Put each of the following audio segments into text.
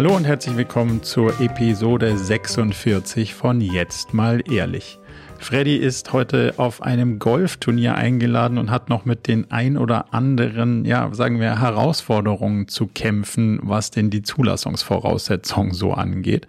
Hallo und herzlich willkommen zur Episode 46 von Jetzt mal ehrlich. Freddy ist heute auf einem Golfturnier eingeladen und hat noch mit den ein oder anderen, ja, sagen wir, Herausforderungen zu kämpfen, was denn die Zulassungsvoraussetzungen so angeht.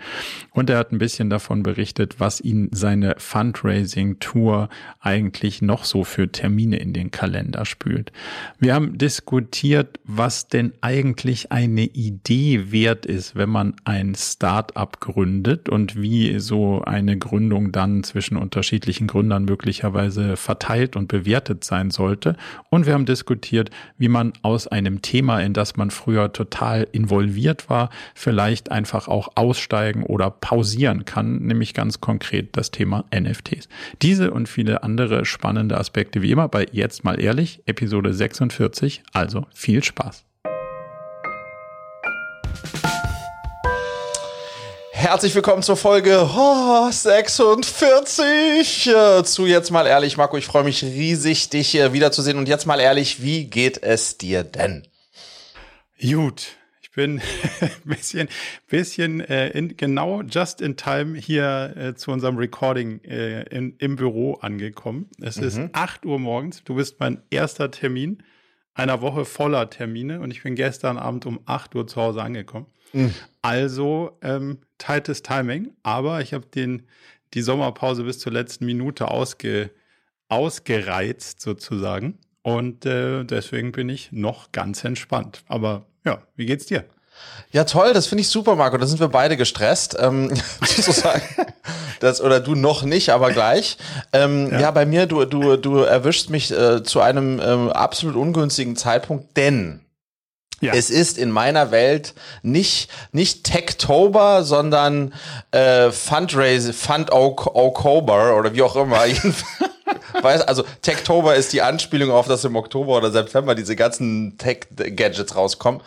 Und er hat ein bisschen davon berichtet, was ihn seine Fundraising-Tour eigentlich noch so für Termine in den Kalender spült. Wir haben diskutiert, was denn eigentlich eine Idee wert ist, wenn man ein Start-up gründet und wie so eine Gründung dann zwischen unterschiedlichen unterschiedlichen Gründern möglicherweise verteilt und bewertet sein sollte. Und wir haben diskutiert, wie man aus einem Thema, in das man früher total involviert war, vielleicht einfach auch aussteigen oder pausieren kann, nämlich ganz konkret das Thema NFTs. Diese und viele andere spannende Aspekte wie immer bei Jetzt mal ehrlich, Episode 46. Also viel Spaß. Herzlich willkommen zur Folge oh, 46 äh, zu Jetzt mal ehrlich, Marco. Ich freue mich riesig, dich hier wiederzusehen. Und jetzt mal ehrlich, wie geht es dir denn? Gut. Ich bin ein bisschen, bisschen äh, in, genau just in time hier äh, zu unserem Recording äh, in, im Büro angekommen. Es mhm. ist 8 Uhr morgens. Du bist mein erster Termin einer Woche voller Termine und ich bin gestern Abend um 8 Uhr zu Hause angekommen. Mhm. Also ähm, tightes Timing, aber ich habe den die Sommerpause bis zur letzten Minute ausge, ausgereizt sozusagen und äh, deswegen bin ich noch ganz entspannt. Aber ja, wie geht's dir? Ja, toll, das finde ich super, Marco. Da sind wir beide gestresst, ähm, sozusagen. Das, oder du noch nicht, aber gleich. Ähm, ja. ja. bei mir, du, du, du erwischst mich äh, zu einem ähm, absolut ungünstigen Zeitpunkt, denn ja. Es ist in meiner Welt nicht, nicht Techtober, sondern äh, Fundraise, Fund Oktober oder wie auch immer. Weiß, also Techtober ist die Anspielung auf, dass im Oktober oder September diese ganzen Tech-Gadgets rauskommen.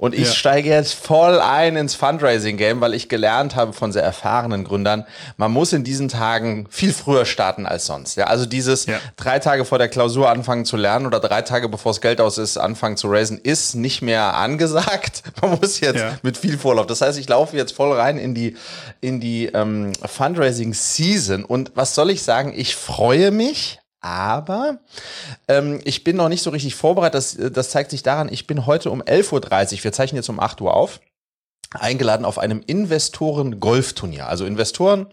Und ich ja. steige jetzt voll ein ins Fundraising-Game, weil ich gelernt habe von sehr erfahrenen Gründern, man muss in diesen Tagen viel früher starten als sonst. Ja, also dieses ja. drei Tage vor der Klausur anfangen zu lernen oder drei Tage bevor das Geld aus ist, anfangen zu raisen, ist nicht mehr angesagt. Man muss jetzt ja. mit viel Vorlauf. Das heißt, ich laufe jetzt voll rein in die, in die ähm, Fundraising-Season. Und was soll ich sagen? Ich freue mich aber ähm, ich bin noch nicht so richtig vorbereitet. Das, das zeigt sich daran, ich bin heute um 11.30 Uhr, wir zeichnen jetzt um 8 Uhr auf, eingeladen auf einem Investoren-Golfturnier. Also Investoren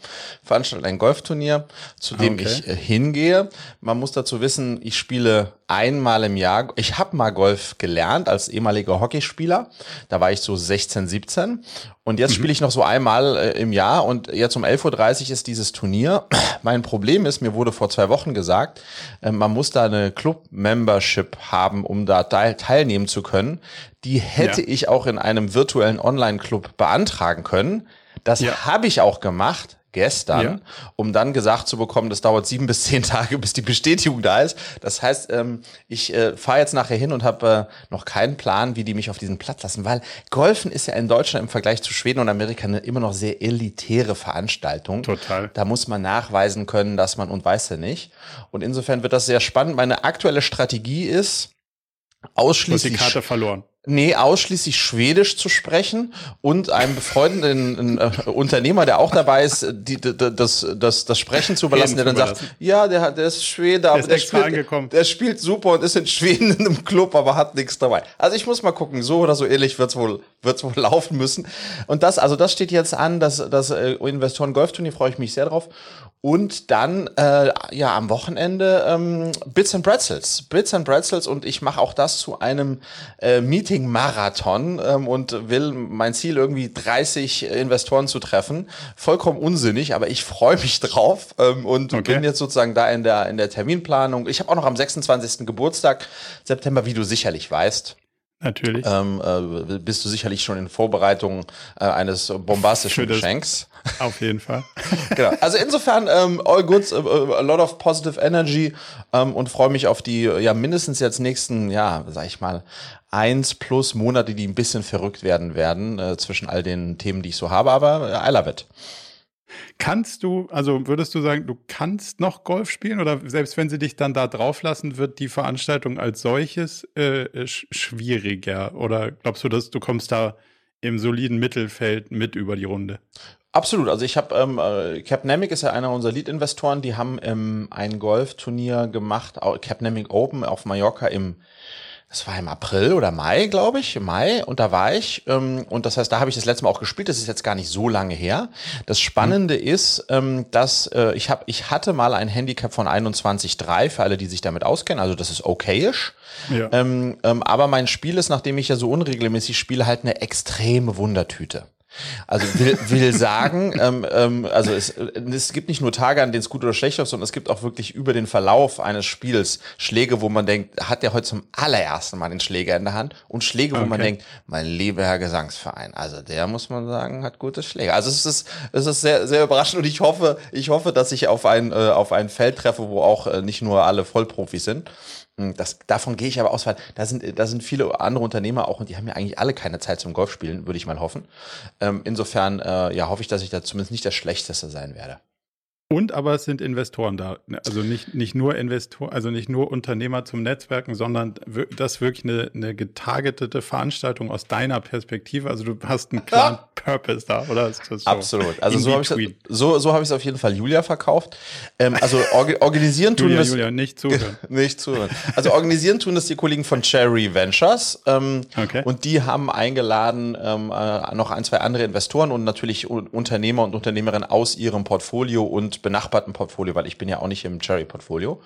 veranstalten ein Golfturnier, zu dem okay. ich äh, hingehe. Man muss dazu wissen, ich spiele einmal im Jahr. Ich habe mal Golf gelernt als ehemaliger Hockeyspieler. Da war ich so 16, 17. Und jetzt mhm. spiele ich noch so einmal äh, im Jahr. Und jetzt um 11.30 Uhr ist dieses Turnier. Mein Problem ist, mir wurde vor zwei Wochen gesagt, äh, man muss da eine Club-Membership haben, um da teilnehmen zu können. Die hätte ja. ich auch in einem virtuellen Online-Club beantragen können. Das ja. habe ich auch gemacht gestern, ja. um dann gesagt zu bekommen, das dauert sieben bis zehn Tage, bis die Bestätigung da ist. Das heißt, ähm, ich äh, fahre jetzt nachher hin und habe äh, noch keinen Plan, wie die mich auf diesen Platz lassen, weil Golfen ist ja in Deutschland im Vergleich zu Schweden und Amerika eine immer noch sehr elitäre Veranstaltung. Total. Da muss man nachweisen können, dass man und weiß ja nicht. Und insofern wird das sehr spannend. Meine aktuelle Strategie ist, ausschließlich. Hast die Karte verloren. Nee, ausschließlich Schwedisch zu sprechen und einem befreundeten äh, Unternehmer, der auch dabei ist, die, die, das, das, das Sprechen zu überlassen, der dann sagt, ja, der, der ist Schwede, aber der, spielt, der spielt super und ist in Schweden in einem Club, aber hat nichts dabei. Also ich muss mal gucken, so oder so ähnlich wird's wohl, wird's wohl laufen müssen. Und das, also das steht jetzt an, das, das äh, Investoren Golfturnier freue ich mich sehr drauf. Und dann äh, ja am Wochenende ähm, Bits and Pretzels. Bits and Pretzels und ich mache auch das zu einem äh, Meeting-Marathon ähm, und will mein Ziel irgendwie 30 Investoren zu treffen. Vollkommen unsinnig, aber ich freue mich drauf ähm, und okay. bin jetzt sozusagen da in der, in der Terminplanung. Ich habe auch noch am 26. Geburtstag September, wie du sicherlich weißt. Natürlich. Ähm, äh, bist du sicherlich schon in Vorbereitung äh, eines bombastischen Geschenks. Auf jeden Fall. genau. Also insofern ähm, all good, uh, a lot of positive energy ähm, und freue mich auf die ja mindestens jetzt nächsten, ja, sag ich mal, eins plus Monate, die ein bisschen verrückt werden werden äh, zwischen all den Themen, die ich so habe. Aber äh, I love it. Kannst du, also würdest du sagen, du kannst noch Golf spielen oder selbst wenn sie dich dann da drauf lassen, wird die Veranstaltung als solches äh, sch schwieriger? Oder glaubst du, dass du kommst da im soliden Mittelfeld mit über die Runde. Absolut. Also ich habe ähm, äh, Capnemic ist ja einer unserer Lead-Investoren. Die haben ähm, ein Golfturnier gemacht, Capnemic Open auf Mallorca im das war im April oder Mai, glaube ich, Mai, und da war ich. Ähm, und das heißt, da habe ich das letzte Mal auch gespielt. Das ist jetzt gar nicht so lange her. Das Spannende mhm. ist, ähm, dass äh, ich habe, ich hatte mal ein Handicap von 21,3 für alle, die sich damit auskennen. Also das ist okayisch. Ja. Ähm, ähm, aber mein Spiel ist, nachdem ich ja so unregelmäßig spiele, halt eine extreme Wundertüte. Also will, will sagen, ähm, ähm, also es, es gibt nicht nur Tage, an denen es gut oder schlecht ist, sondern es gibt auch wirklich über den Verlauf eines Spiels Schläge, wo man denkt, hat der heute zum allerersten Mal den Schläger in der Hand und Schläge, wo okay. man denkt, mein lieber Herr Gesangsverein, also der muss man sagen, hat gute Schläge. Also es ist, es ist sehr, sehr überraschend und ich hoffe, ich hoffe, dass ich auf ein, äh, auf ein Feld treffe, wo auch äh, nicht nur alle Vollprofis sind. Hm, das, davon gehe ich aber aus, weil da sind, da sind viele andere Unternehmer auch und die haben ja eigentlich alle keine Zeit zum Golfspielen, würde ich mal hoffen. Ähm, insofern äh, ja, hoffe ich, dass ich da zumindest nicht der Schlechteste sein werde. Und aber es sind Investoren da. Also nicht, nicht nur Investoren, also nicht nur Unternehmer zum Netzwerken, sondern das wirklich eine, eine getargetete Veranstaltung aus deiner Perspektive. Also du hast einen klaren Purpose da, oder ist das so Absolut. Also so habe ich so, so habe ich es auf jeden Fall Julia verkauft. Ähm, also orga organisieren tun Julia, das. Julia, nicht zuhören. nicht zuhören. Also organisieren tun das die Kollegen von Cherry Ventures. Ähm, okay. Und die haben eingeladen ähm, äh, noch ein, zwei andere Investoren und natürlich Unternehmer und Unternehmerinnen aus ihrem Portfolio und benachbarten Portfolio, weil ich bin ja auch nicht im Cherry-Portfolio.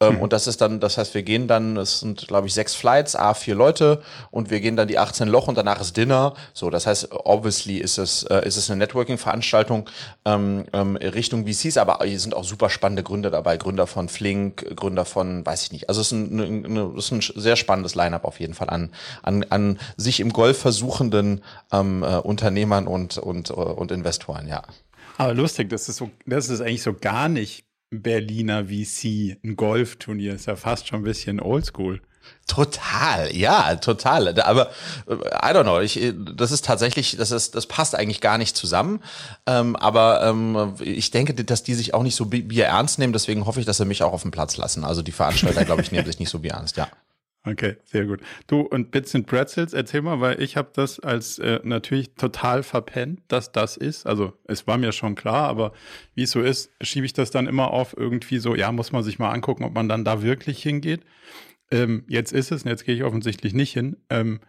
Ähm, mhm. Und das ist dann, das heißt, wir gehen dann, es sind, glaube ich, sechs Flights, A, vier Leute und wir gehen dann die 18 Loch und danach ist Dinner. So, das heißt, obviously ist es, äh, ist es eine Networking-Veranstaltung ähm, ähm, Richtung VCs, aber hier sind auch super spannende Gründer dabei, Gründer von Flink, Gründer von, weiß ich nicht. Also es ist ein, eine, es ist ein sehr spannendes Line-up auf jeden Fall an, an, an sich im Golf versuchenden ähm, äh, Unternehmern und, und, und Investoren, ja. Aber lustig, das ist so, das ist eigentlich so gar nicht Berliner VC, ein Golfturnier. Ist ja fast schon ein bisschen oldschool. Total, ja, total. Aber äh, I don't know. Ich, das ist tatsächlich, das ist, das passt eigentlich gar nicht zusammen. Ähm, aber ähm, ich denke, dass die sich auch nicht so Bier ernst nehmen. Deswegen hoffe ich, dass sie mich auch auf den Platz lassen. Also die Veranstalter, glaube ich, nehmen sich nicht so Bier ernst. Ja. Okay, sehr gut. Du und Bits and Pretzels, erzähl mal, weil ich habe das als äh, natürlich total verpennt, dass das ist. Also es war mir schon klar, aber wie es so ist, schiebe ich das dann immer auf irgendwie so, ja, muss man sich mal angucken, ob man dann da wirklich hingeht. Ähm, jetzt ist es, und jetzt gehe ich offensichtlich nicht hin. Ähm,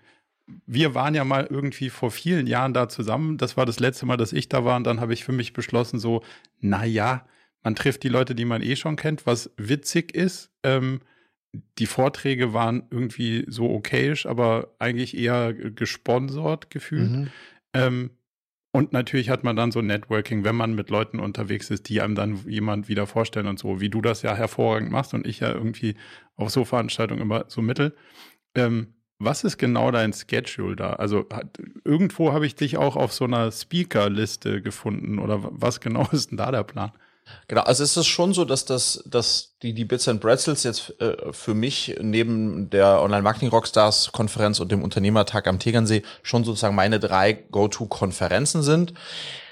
wir waren ja mal irgendwie vor vielen Jahren da zusammen. Das war das letzte Mal, dass ich da war. Und dann habe ich für mich beschlossen, so, na ja, man trifft die Leute, die man eh schon kennt, was witzig ist. Ähm, die Vorträge waren irgendwie so okayisch, aber eigentlich eher gesponsert gefühlt. Mhm. Ähm, und natürlich hat man dann so Networking, wenn man mit Leuten unterwegs ist, die einem dann jemand wieder vorstellen und so, wie du das ja hervorragend machst und ich ja irgendwie auf so Veranstaltungen immer so mittel. Ähm, was ist genau dein Schedule da? Also hat, irgendwo habe ich dich auch auf so einer Speaker-Liste gefunden oder was genau ist denn da der Plan? Genau, also es ist schon so, dass das, dass die, die Bits and Pretzels jetzt äh, für mich neben der Online-Marketing-Rockstars-Konferenz und dem Unternehmertag am Tegernsee schon sozusagen meine drei Go-To-Konferenzen sind,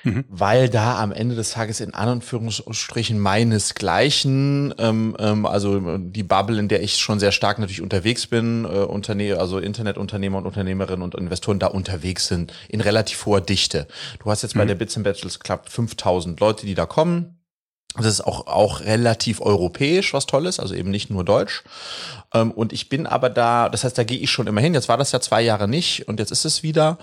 mhm. weil da am Ende des Tages in Anführungsstrichen meinesgleichen, ähm, ähm, also die Bubble, in der ich schon sehr stark natürlich unterwegs bin, äh, Unterne also Internetunternehmer und Unternehmerinnen und Investoren da unterwegs sind, in relativ hoher Dichte. Du hast jetzt mhm. bei der Bits and Pretzels Club 5000 Leute, die da kommen das ist auch, auch relativ europäisch, was toll ist, also eben nicht nur deutsch. Ähm, und ich bin aber da, das heißt, da gehe ich schon immer hin. Jetzt war das ja zwei Jahre nicht und jetzt ist es wieder.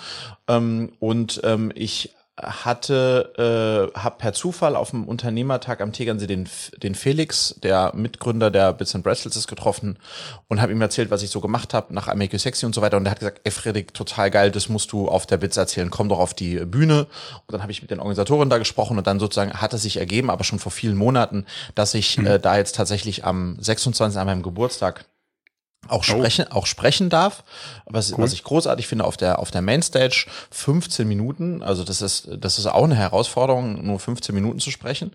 Ähm, und ähm, ich hatte, äh, habe per Zufall auf dem Unternehmertag am Tegernsee den, den Felix, der Mitgründer der Bits and Bracelets, ist getroffen und habe ihm erzählt, was ich so gemacht habe nach I Make You Sexy und so weiter. Und er hat gesagt, ey Fredrik, total geil, das musst du auf der Bits erzählen, komm doch auf die Bühne. Und dann habe ich mit den Organisatoren da gesprochen und dann sozusagen hat es sich ergeben, aber schon vor vielen Monaten, dass ich mhm. äh, da jetzt tatsächlich am 26. an meinem Geburtstag auch oh. sprechen, oh. auch sprechen darf. Was, cool. was ich großartig finde auf der, auf der Mainstage, 15 Minuten. Also das ist, das ist auch eine Herausforderung, nur 15 Minuten zu sprechen.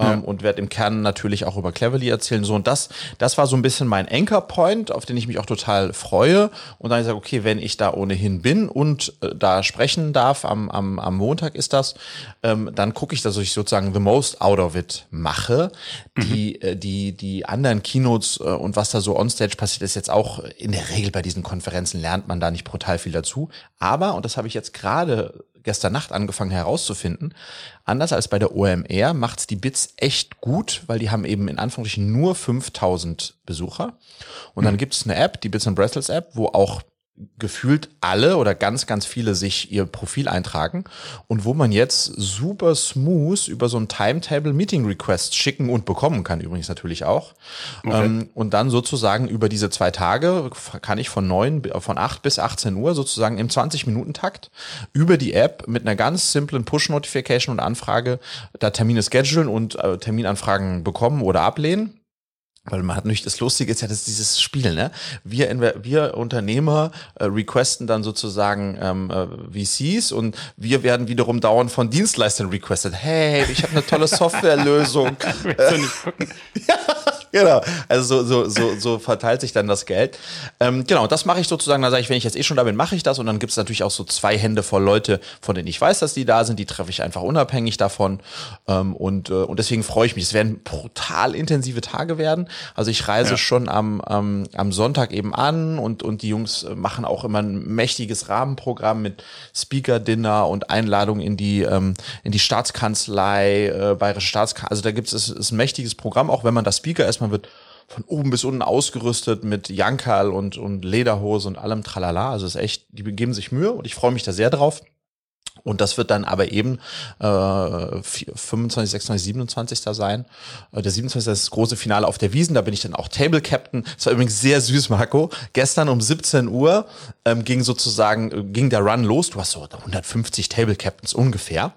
Ja. Ähm, und werde im Kern natürlich auch über Cleverly erzählen. So, und das, das war so ein bisschen mein Anchor Point, auf den ich mich auch total freue. Und dann ich sage, okay, wenn ich da ohnehin bin und äh, da sprechen darf, am, am, am Montag ist das, ähm, dann gucke ich, dass ich sozusagen the most out of it mache. Mhm. Die, äh, die, die anderen Keynotes äh, und was da so onstage passiert, ist jetzt auch in der Regel bei diesen Konferenzen lernt man da nicht brutal viel dazu. Aber, und das habe ich jetzt gerade gestern Nacht angefangen herauszufinden, anders als bei der OMR macht's die Bits echt gut, weil die haben eben in Anführungsstrichen nur 5000 Besucher. Und dann mhm. gibt's eine App, die Bits and Breslets App, wo auch gefühlt alle oder ganz, ganz viele sich ihr Profil eintragen und wo man jetzt super smooth über so ein Timetable Meeting Request schicken und bekommen kann, übrigens natürlich auch. Okay. Ähm, und dann sozusagen über diese zwei Tage kann ich von neun, von acht bis 18 Uhr sozusagen im 20-Minuten-Takt über die App mit einer ganz simplen Push-Notification und Anfrage da Termine schedulen und äh, Terminanfragen bekommen oder ablehnen weil man hat nicht das Lustige ist ja das ist dieses Spiel, ne? Wir wir Unternehmer äh, requesten dann sozusagen ähm, äh, VCs und wir werden wiederum dauernd von Dienstleistern requested. Hey, ich habe eine tolle Softwarelösung. ja, genau. Also so, so, so, so verteilt sich dann das Geld. Ähm, genau, das mache ich sozusagen. Da sage ich, wenn ich jetzt eh schon da bin, mache ich das. Und dann gibt es natürlich auch so zwei Hände voll Leute, von denen ich weiß, dass die da sind. Die treffe ich einfach unabhängig davon. Ähm, und, äh, und deswegen freue ich mich. Es werden brutal intensive Tage werden. Also ich reise ja. schon am, am, am Sonntag eben an und, und die Jungs machen auch immer ein mächtiges Rahmenprogramm mit Speaker-Dinner und Einladung in die, ähm, in die Staatskanzlei, äh, Bayerische Staatskanzlei. Also da gibt es ein mächtiges Programm, auch wenn man das Speaker ist, man wird von oben bis unten ausgerüstet mit Jankal und, und Lederhose und allem Tralala. Also es ist echt, die geben sich Mühe und ich freue mich da sehr drauf. Und das wird dann aber eben äh, 25, 26, 27. sein. Äh, der 27. ist das große Finale auf der Wiesen. Da bin ich dann auch Table Captain. Das war übrigens sehr süß, Marco. Gestern um 17 Uhr ähm, ging sozusagen äh, ging der Run los. Du hast so 150 Table Captains ungefähr.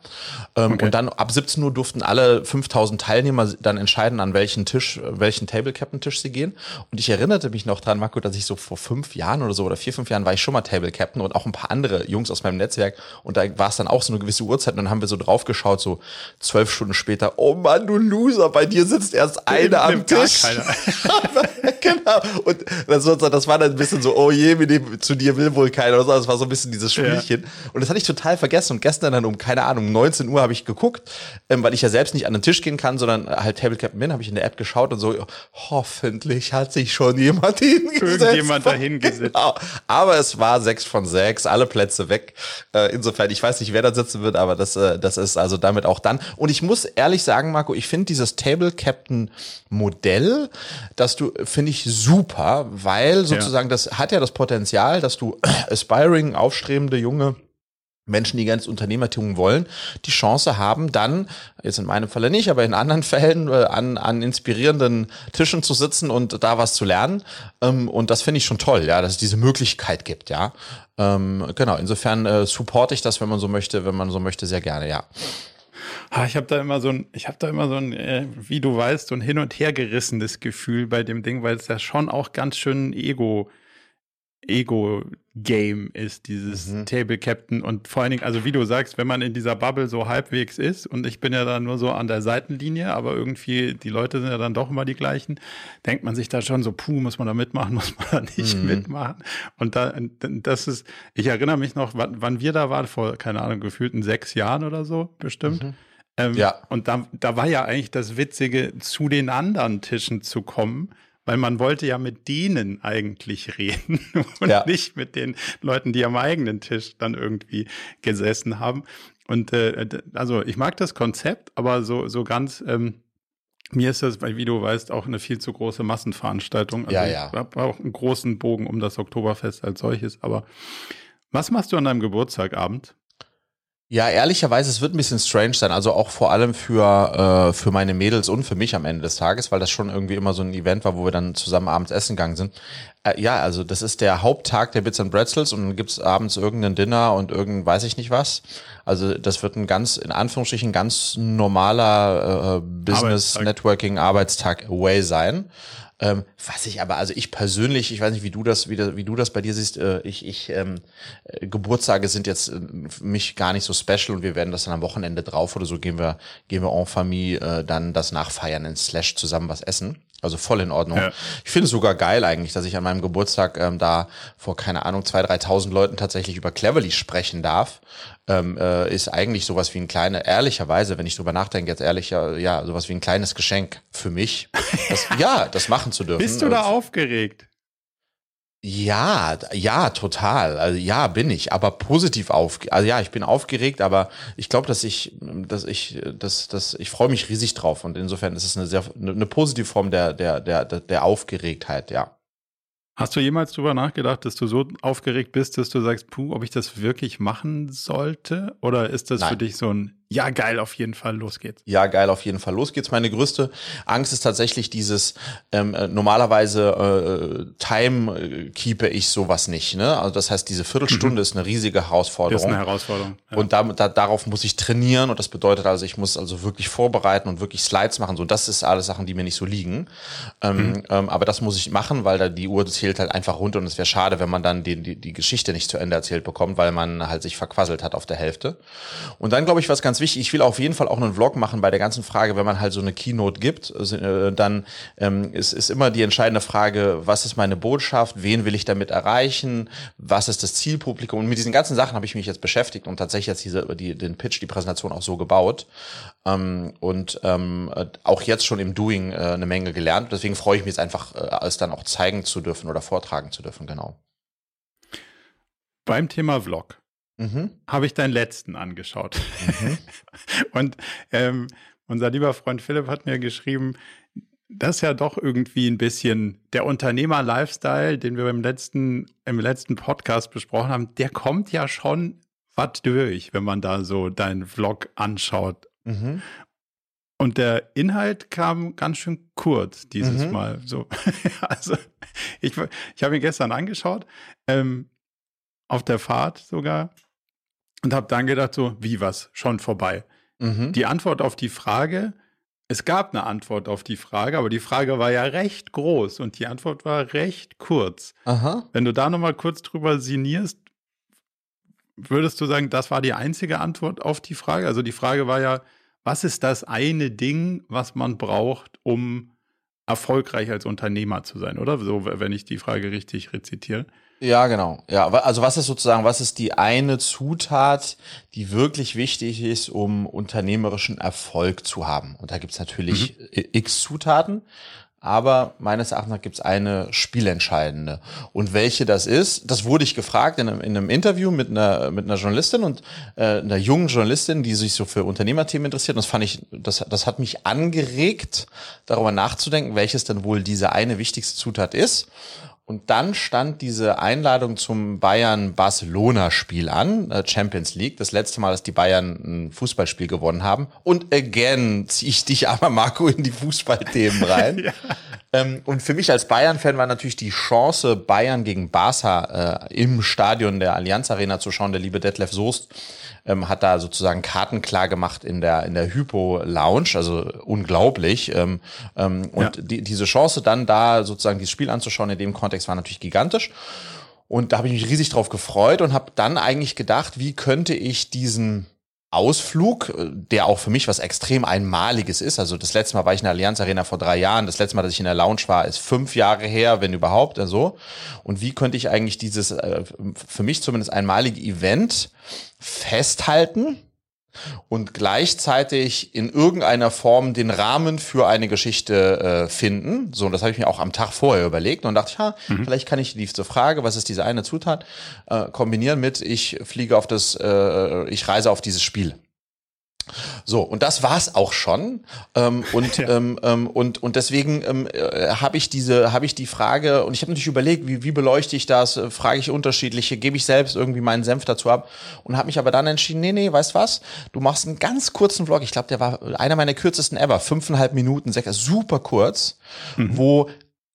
Ähm, okay. Und dann ab 17 Uhr durften alle 5000 Teilnehmer dann entscheiden, an welchen Tisch, welchen Table Captain Tisch sie gehen. Und ich erinnerte mich noch dran, Marco, dass ich so vor fünf Jahren oder so oder vier, fünf Jahren war ich schon mal Table Captain und auch ein paar andere Jungs aus meinem Netzwerk. Und da war es dann auch so eine gewisse Uhrzeit. Und dann haben wir so drauf geschaut, so zwölf Stunden später. Oh Mann, du Loser, bei dir sitzt erst einer am Tisch. genau. Und das, das war dann ein bisschen so, oh je, mit dem, zu dir will wohl keiner oder so. Das war so ein bisschen dieses Spielchen. Ja. Und das hatte ich total vergessen. Und gestern dann um, keine Ahnung, 19 Uhr habe ich geguckt, ähm, weil ich ja selbst nicht an den Tisch gehen kann, sondern halt Table Captain bin, habe ich in der App geschaut und so, hoffentlich hat sich schon jemand hingesetzt. Irgendjemand dahin gesetzt. Genau. Aber es war sechs von sechs, alle Plätze weg. Äh, insofern, ich weiß nicht, wer da sitzt wird, aber das, äh, das ist also damit auch dann. Und ich muss ehrlich sagen, Marco, ich finde dieses Table Captain Modell, dass du, finde ich super, weil sozusagen ja. das hat ja das Potenzial, dass du aspiring, aufstrebende junge Menschen, die ganz Unternehmertum wollen, die Chance haben, dann, jetzt in meinem Falle nicht, aber in anderen Fällen, äh, an, an inspirierenden Tischen zu sitzen und da was zu lernen. Ähm, und das finde ich schon toll, ja, dass es diese Möglichkeit gibt, ja. Ähm, genau, insofern äh, supporte ich das, wenn man so möchte, wenn man so möchte, sehr gerne, ja. Ich habe da immer so ein, ich habe da immer so ein, äh, wie du weißt, so ein hin und her gerissenes Gefühl bei dem Ding, weil es ja schon auch ganz schön Ego Ego-Game ist, dieses mhm. Table Captain. Und vor allen Dingen, also wie du sagst, wenn man in dieser Bubble so halbwegs ist und ich bin ja da nur so an der Seitenlinie, aber irgendwie, die Leute sind ja dann doch immer die gleichen, denkt man sich da schon so, puh, muss man da mitmachen, muss man da nicht mhm. mitmachen. Und da, das ist, ich erinnere mich noch, wann, wann wir da waren, vor, keine Ahnung, gefühlten sechs Jahren oder so, bestimmt. Mhm. Ähm, ja. Und da, da war ja eigentlich das Witzige, zu den anderen Tischen zu kommen weil man wollte ja mit denen eigentlich reden und ja. nicht mit den Leuten, die am eigenen Tisch dann irgendwie gesessen haben. Und äh, also ich mag das Konzept, aber so, so ganz, ähm, mir ist das, wie du weißt, auch eine viel zu große Massenveranstaltung. Also ja, ja. Ich habe auch einen großen Bogen um das Oktoberfest als solches. Aber was machst du an deinem Geburtstagabend? Ja, ehrlicherweise, es wird ein bisschen strange sein. Also auch vor allem für, äh, für meine Mädels und für mich am Ende des Tages, weil das schon irgendwie immer so ein Event war, wo wir dann zusammen abends essen gegangen sind. Äh, ja, also das ist der Haupttag der Bits and Bretzels und dann gibt's abends irgendein Dinner und irgendein weiß ich nicht was. Also das wird ein ganz, in Anführungsstrichen, ganz normaler äh, Business, Arbeitstag. Networking, Arbeitstag away sein. Ähm, was ich aber, also ich persönlich, ich weiß nicht, wie du das, wie, wie du das bei dir siehst, äh, ich, ich ähm, äh, Geburtstage sind jetzt äh, für mich gar nicht so special und wir werden das dann am Wochenende drauf oder so gehen wir, gehen wir en Famille äh, dann das nachfeiern in Slash zusammen was essen. Also voll in Ordnung. Ja. Ich finde es sogar geil eigentlich, dass ich an meinem Geburtstag ähm, da vor, keine Ahnung, zwei, dreitausend Leuten tatsächlich über Cleverly sprechen darf. Ähm, äh, ist eigentlich sowas wie ein kleiner, ehrlicherweise, wenn ich drüber nachdenke, jetzt ehrlich, ja, ja sowas wie ein kleines Geschenk für mich. Das, ja, das machen zu dürfen. Bist du da aufgeregt? Ja, ja, total. Also ja, bin ich, aber positiv auf. Also ja, ich bin aufgeregt, aber ich glaube, dass ich, dass ich, dass, dass ich freue mich riesig drauf und insofern ist es eine sehr eine positive Form der der der der Aufgeregtheit, ja. Hast du jemals drüber nachgedacht, dass du so aufgeregt bist, dass du sagst, puh, ob ich das wirklich machen sollte? Oder ist das Nein. für dich so ein ja, geil, auf jeden Fall, los geht's. Ja, geil, auf jeden Fall, los geht's. Meine größte Angst ist tatsächlich dieses, ähm, äh, normalerweise äh, time äh, keepe ich sowas nicht. Ne? Also das heißt, diese Viertelstunde mhm. ist eine riesige Herausforderung. Das ist eine Herausforderung. Ja. Und da, da, darauf muss ich trainieren und das bedeutet also, ich muss also wirklich vorbereiten und wirklich Slides machen. So, das ist alles Sachen, die mir nicht so liegen. Ähm, mhm. ähm, aber das muss ich machen, weil da die Uhr zählt halt einfach runter und es wäre schade, wenn man dann die, die, die Geschichte nicht zu Ende erzählt bekommt, weil man halt sich verquasselt hat auf der Hälfte. Und dann glaube ich, was ganz wichtig. Ich will auf jeden Fall auch einen Vlog machen bei der ganzen Frage, wenn man halt so eine Keynote gibt, äh, dann ähm, ist, ist immer die entscheidende Frage, was ist meine Botschaft, wen will ich damit erreichen, was ist das Zielpublikum und mit diesen ganzen Sachen habe ich mich jetzt beschäftigt und tatsächlich jetzt diese, die, den Pitch, die Präsentation auch so gebaut ähm, und ähm, auch jetzt schon im Doing äh, eine Menge gelernt. Deswegen freue ich mich jetzt einfach, äh, es dann auch zeigen zu dürfen oder vortragen zu dürfen, genau. Beim Thema Vlog mhm. habe ich deinen letzten angeschaut. Mhm. und ähm, unser lieber Freund Philipp hat mir geschrieben, das ja doch irgendwie ein bisschen der Unternehmer-Lifestyle, den wir beim letzten, im letzten Podcast besprochen haben, der kommt ja schon was durch, wenn man da so deinen Vlog anschaut. Mhm. Und der Inhalt kam ganz schön kurz dieses mhm. Mal. So, also ich, ich habe ihn gestern angeschaut, ähm, auf der Fahrt sogar und habe dann gedacht, so, wie was, schon vorbei. Mhm. Die Antwort auf die Frage, es gab eine Antwort auf die Frage, aber die Frage war ja recht groß und die Antwort war recht kurz. Aha. Wenn du da nochmal kurz drüber sinnierst, würdest du sagen, das war die einzige Antwort auf die Frage? Also die Frage war ja, was ist das eine Ding, was man braucht, um erfolgreich als Unternehmer zu sein, oder? So, wenn ich die Frage richtig rezitiere. Ja, genau. Ja, also was ist sozusagen, was ist die eine Zutat, die wirklich wichtig ist, um unternehmerischen Erfolg zu haben? Und da gibt's natürlich mhm. x Zutaten, aber meines Erachtens gibt es eine spielentscheidende. Und welche das ist, das wurde ich gefragt in einem, in einem Interview mit einer, mit einer Journalistin und äh, einer jungen Journalistin, die sich so für Unternehmerthemen interessiert. Und das fand ich, das, das hat mich angeregt, darüber nachzudenken, welches denn wohl diese eine wichtigste Zutat ist. Und dann stand diese Einladung zum Bayern-Barcelona-Spiel an, äh, Champions League. Das letzte Mal, dass die Bayern ein Fußballspiel gewonnen haben. Und again ziehe ich dich aber, Marco, in die Fußballthemen rein. ja. ähm, und für mich als Bayern-Fan war natürlich die Chance, Bayern gegen Barca äh, im Stadion der Allianz Arena zu schauen. Der liebe Detlef Soest ähm, hat da sozusagen Karten klar gemacht in der, in der Hypo Lounge, also unglaublich. Ähm, ähm, und ja. die, diese Chance dann da sozusagen dieses Spiel anzuschauen in dem Kontext war natürlich gigantisch. Und da habe ich mich riesig drauf gefreut und habe dann eigentlich gedacht, wie könnte ich diesen Ausflug, äh, der auch für mich was extrem Einmaliges ist. Also das letzte Mal war ich in der Allianz Arena vor drei Jahren. Das letzte Mal, dass ich in der Lounge war, ist fünf Jahre her, wenn überhaupt. Also. Und wie könnte ich eigentlich dieses, äh, für mich zumindest einmalige Event festhalten? und gleichzeitig in irgendeiner Form den Rahmen für eine Geschichte äh, finden. So, und das habe ich mir auch am Tag vorher überlegt und dachte, ja, mhm. vielleicht kann ich diese Frage, was ist diese eine Zutat, äh, kombinieren mit, ich fliege auf das, äh, ich reise auf dieses Spiel. So, und das war's auch schon. Ähm, und, ja. ähm, ähm, und, und deswegen ähm, äh, habe ich diese, habe ich die Frage, und ich habe natürlich überlegt, wie, wie beleuchte ich das, äh, frage ich unterschiedliche, gebe ich selbst irgendwie meinen Senf dazu ab und habe mich aber dann entschieden, nee, nee, weißt was, du machst einen ganz kurzen Vlog, ich glaube, der war einer meiner kürzesten ever, fünfeinhalb Minuten, sechs, super kurz, mhm. wo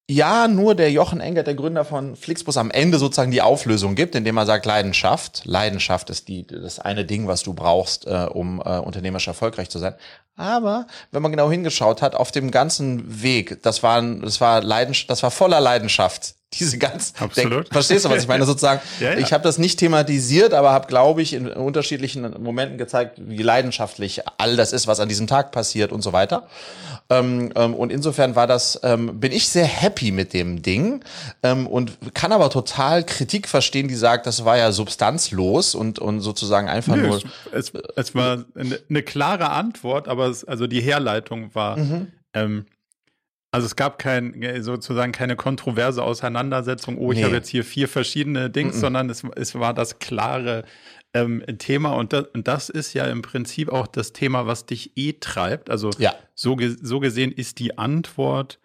ja nur der Jochen Engert, der Gründer von Flixbus, am Ende sozusagen die Auflösung gibt, indem er sagt Leidenschaft. Leidenschaft ist die das eine Ding, was du brauchst, äh, um äh, unternehmerisch erfolgreich zu sein. Aber wenn man genau hingeschaut hat, auf dem ganzen Weg, das war das war Leidenschaft, das war voller Leidenschaft diese ganz Absolut. Verstehst du, was ich meine? Sozusagen, ja, ja. ich habe das nicht thematisiert, aber habe, glaube ich, in unterschiedlichen Momenten gezeigt, wie leidenschaftlich all das ist, was an diesem Tag passiert und so weiter. Ähm, ähm, und insofern war das, ähm, bin ich sehr happy mit dem Ding ähm, und kann aber total Kritik verstehen, die sagt, das war ja substanzlos und, und sozusagen einfach Nö, nur. Es, es, war eine, eine, klare Antwort, aber es, also die Herleitung war. Mhm. Also es gab kein, sozusagen keine kontroverse Auseinandersetzung, oh, ich nee. habe jetzt hier vier verschiedene Dings, mm -mm. sondern es, es war das klare ähm, Thema und das, und das ist ja im Prinzip auch das Thema, was dich eh treibt. Also ja. so, so gesehen ist die Antwort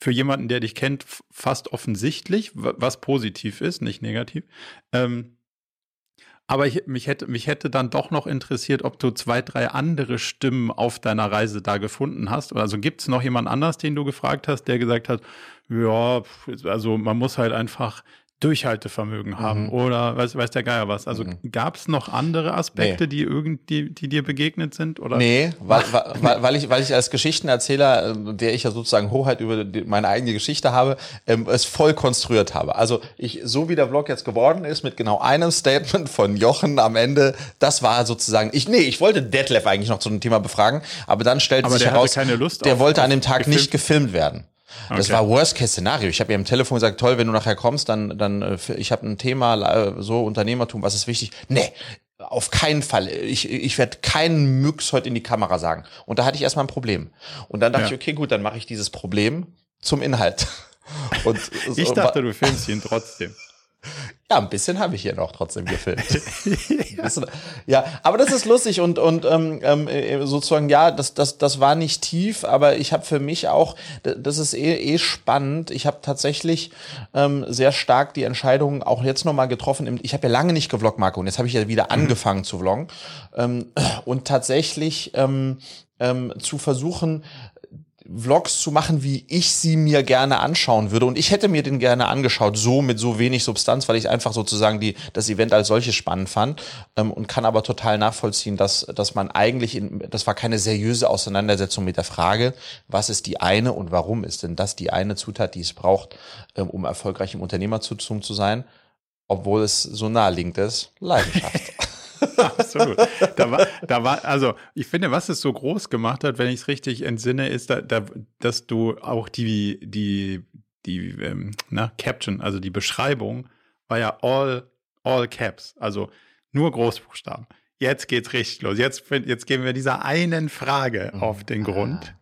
für jemanden, der dich kennt, fast offensichtlich, was positiv ist, nicht negativ. Ähm, aber ich, mich, hätte, mich hätte dann doch noch interessiert, ob du zwei, drei andere Stimmen auf deiner Reise da gefunden hast. Also gibt es noch jemand anders, den du gefragt hast, der gesagt hat, ja, also man muss halt einfach Durchhaltevermögen haben mhm. oder weiß, weiß der Geier was. Also mhm. gab es noch andere Aspekte, nee. die irgendwie, die dir begegnet sind? Oder? Nee, weil, weil, weil, ich, weil ich als Geschichtenerzähler, äh, der ich ja sozusagen Hoheit über die, meine eigene Geschichte habe, ähm, es voll konstruiert habe. Also ich, so wie der Vlog jetzt geworden ist, mit genau einem Statement von Jochen am Ende, das war sozusagen, ich, nee, ich wollte Detlef eigentlich noch zu dem Thema befragen, aber dann stellte aber sich heraus, der wollte an dem Tag gefilmt. nicht gefilmt werden. Okay. Das war Worst-Case-Szenario. Ich habe ihr am Telefon gesagt, toll, wenn du nachher kommst, dann, dann äh, ich habe ein Thema, äh, so Unternehmertum, was ist wichtig? Nee, auf keinen Fall. Ich, ich werde keinen Müx heute in die Kamera sagen. Und da hatte ich erstmal ein Problem. Und dann dachte ja. ich, okay, gut, dann mache ich dieses Problem zum Inhalt. Und ich dachte, du filmst ihn trotzdem. Ja, ein bisschen habe ich hier noch trotzdem gefilmt. ja. aber das ist lustig und und ähm, ähm, äh, sozusagen ja, das das das war nicht tief, aber ich habe für mich auch, das ist eh, eh spannend. Ich habe tatsächlich ähm, sehr stark die Entscheidung auch jetzt nochmal getroffen. Ich habe ja lange nicht gevloggt, Marco, und jetzt habe ich ja wieder mhm. angefangen zu vloggen ähm, und tatsächlich ähm, ähm, zu versuchen, Vlogs zu machen, wie ich sie mir gerne anschauen würde. Und ich hätte mir den gerne angeschaut, so mit so wenig Substanz, weil ich einfach sozusagen die, das Event als solches spannend fand ähm, und kann aber total nachvollziehen, dass, dass man eigentlich, in, das war keine seriöse Auseinandersetzung mit der Frage, was ist die eine und warum ist denn das die eine Zutat, die es braucht, ähm, um erfolgreich im Unternehmertum zu sein, obwohl es so naheliegend ist, Leidenschaft. Absolut. Da war, da war, also ich finde, was es so groß gemacht hat, wenn ich es richtig entsinne, ist, da, da, dass du auch die, die, die, ähm, na, Caption, also die Beschreibung, war ja all, all caps, also nur Großbuchstaben. Jetzt geht's richtig los. Jetzt, jetzt geben wir dieser einen Frage mhm. auf den Grund.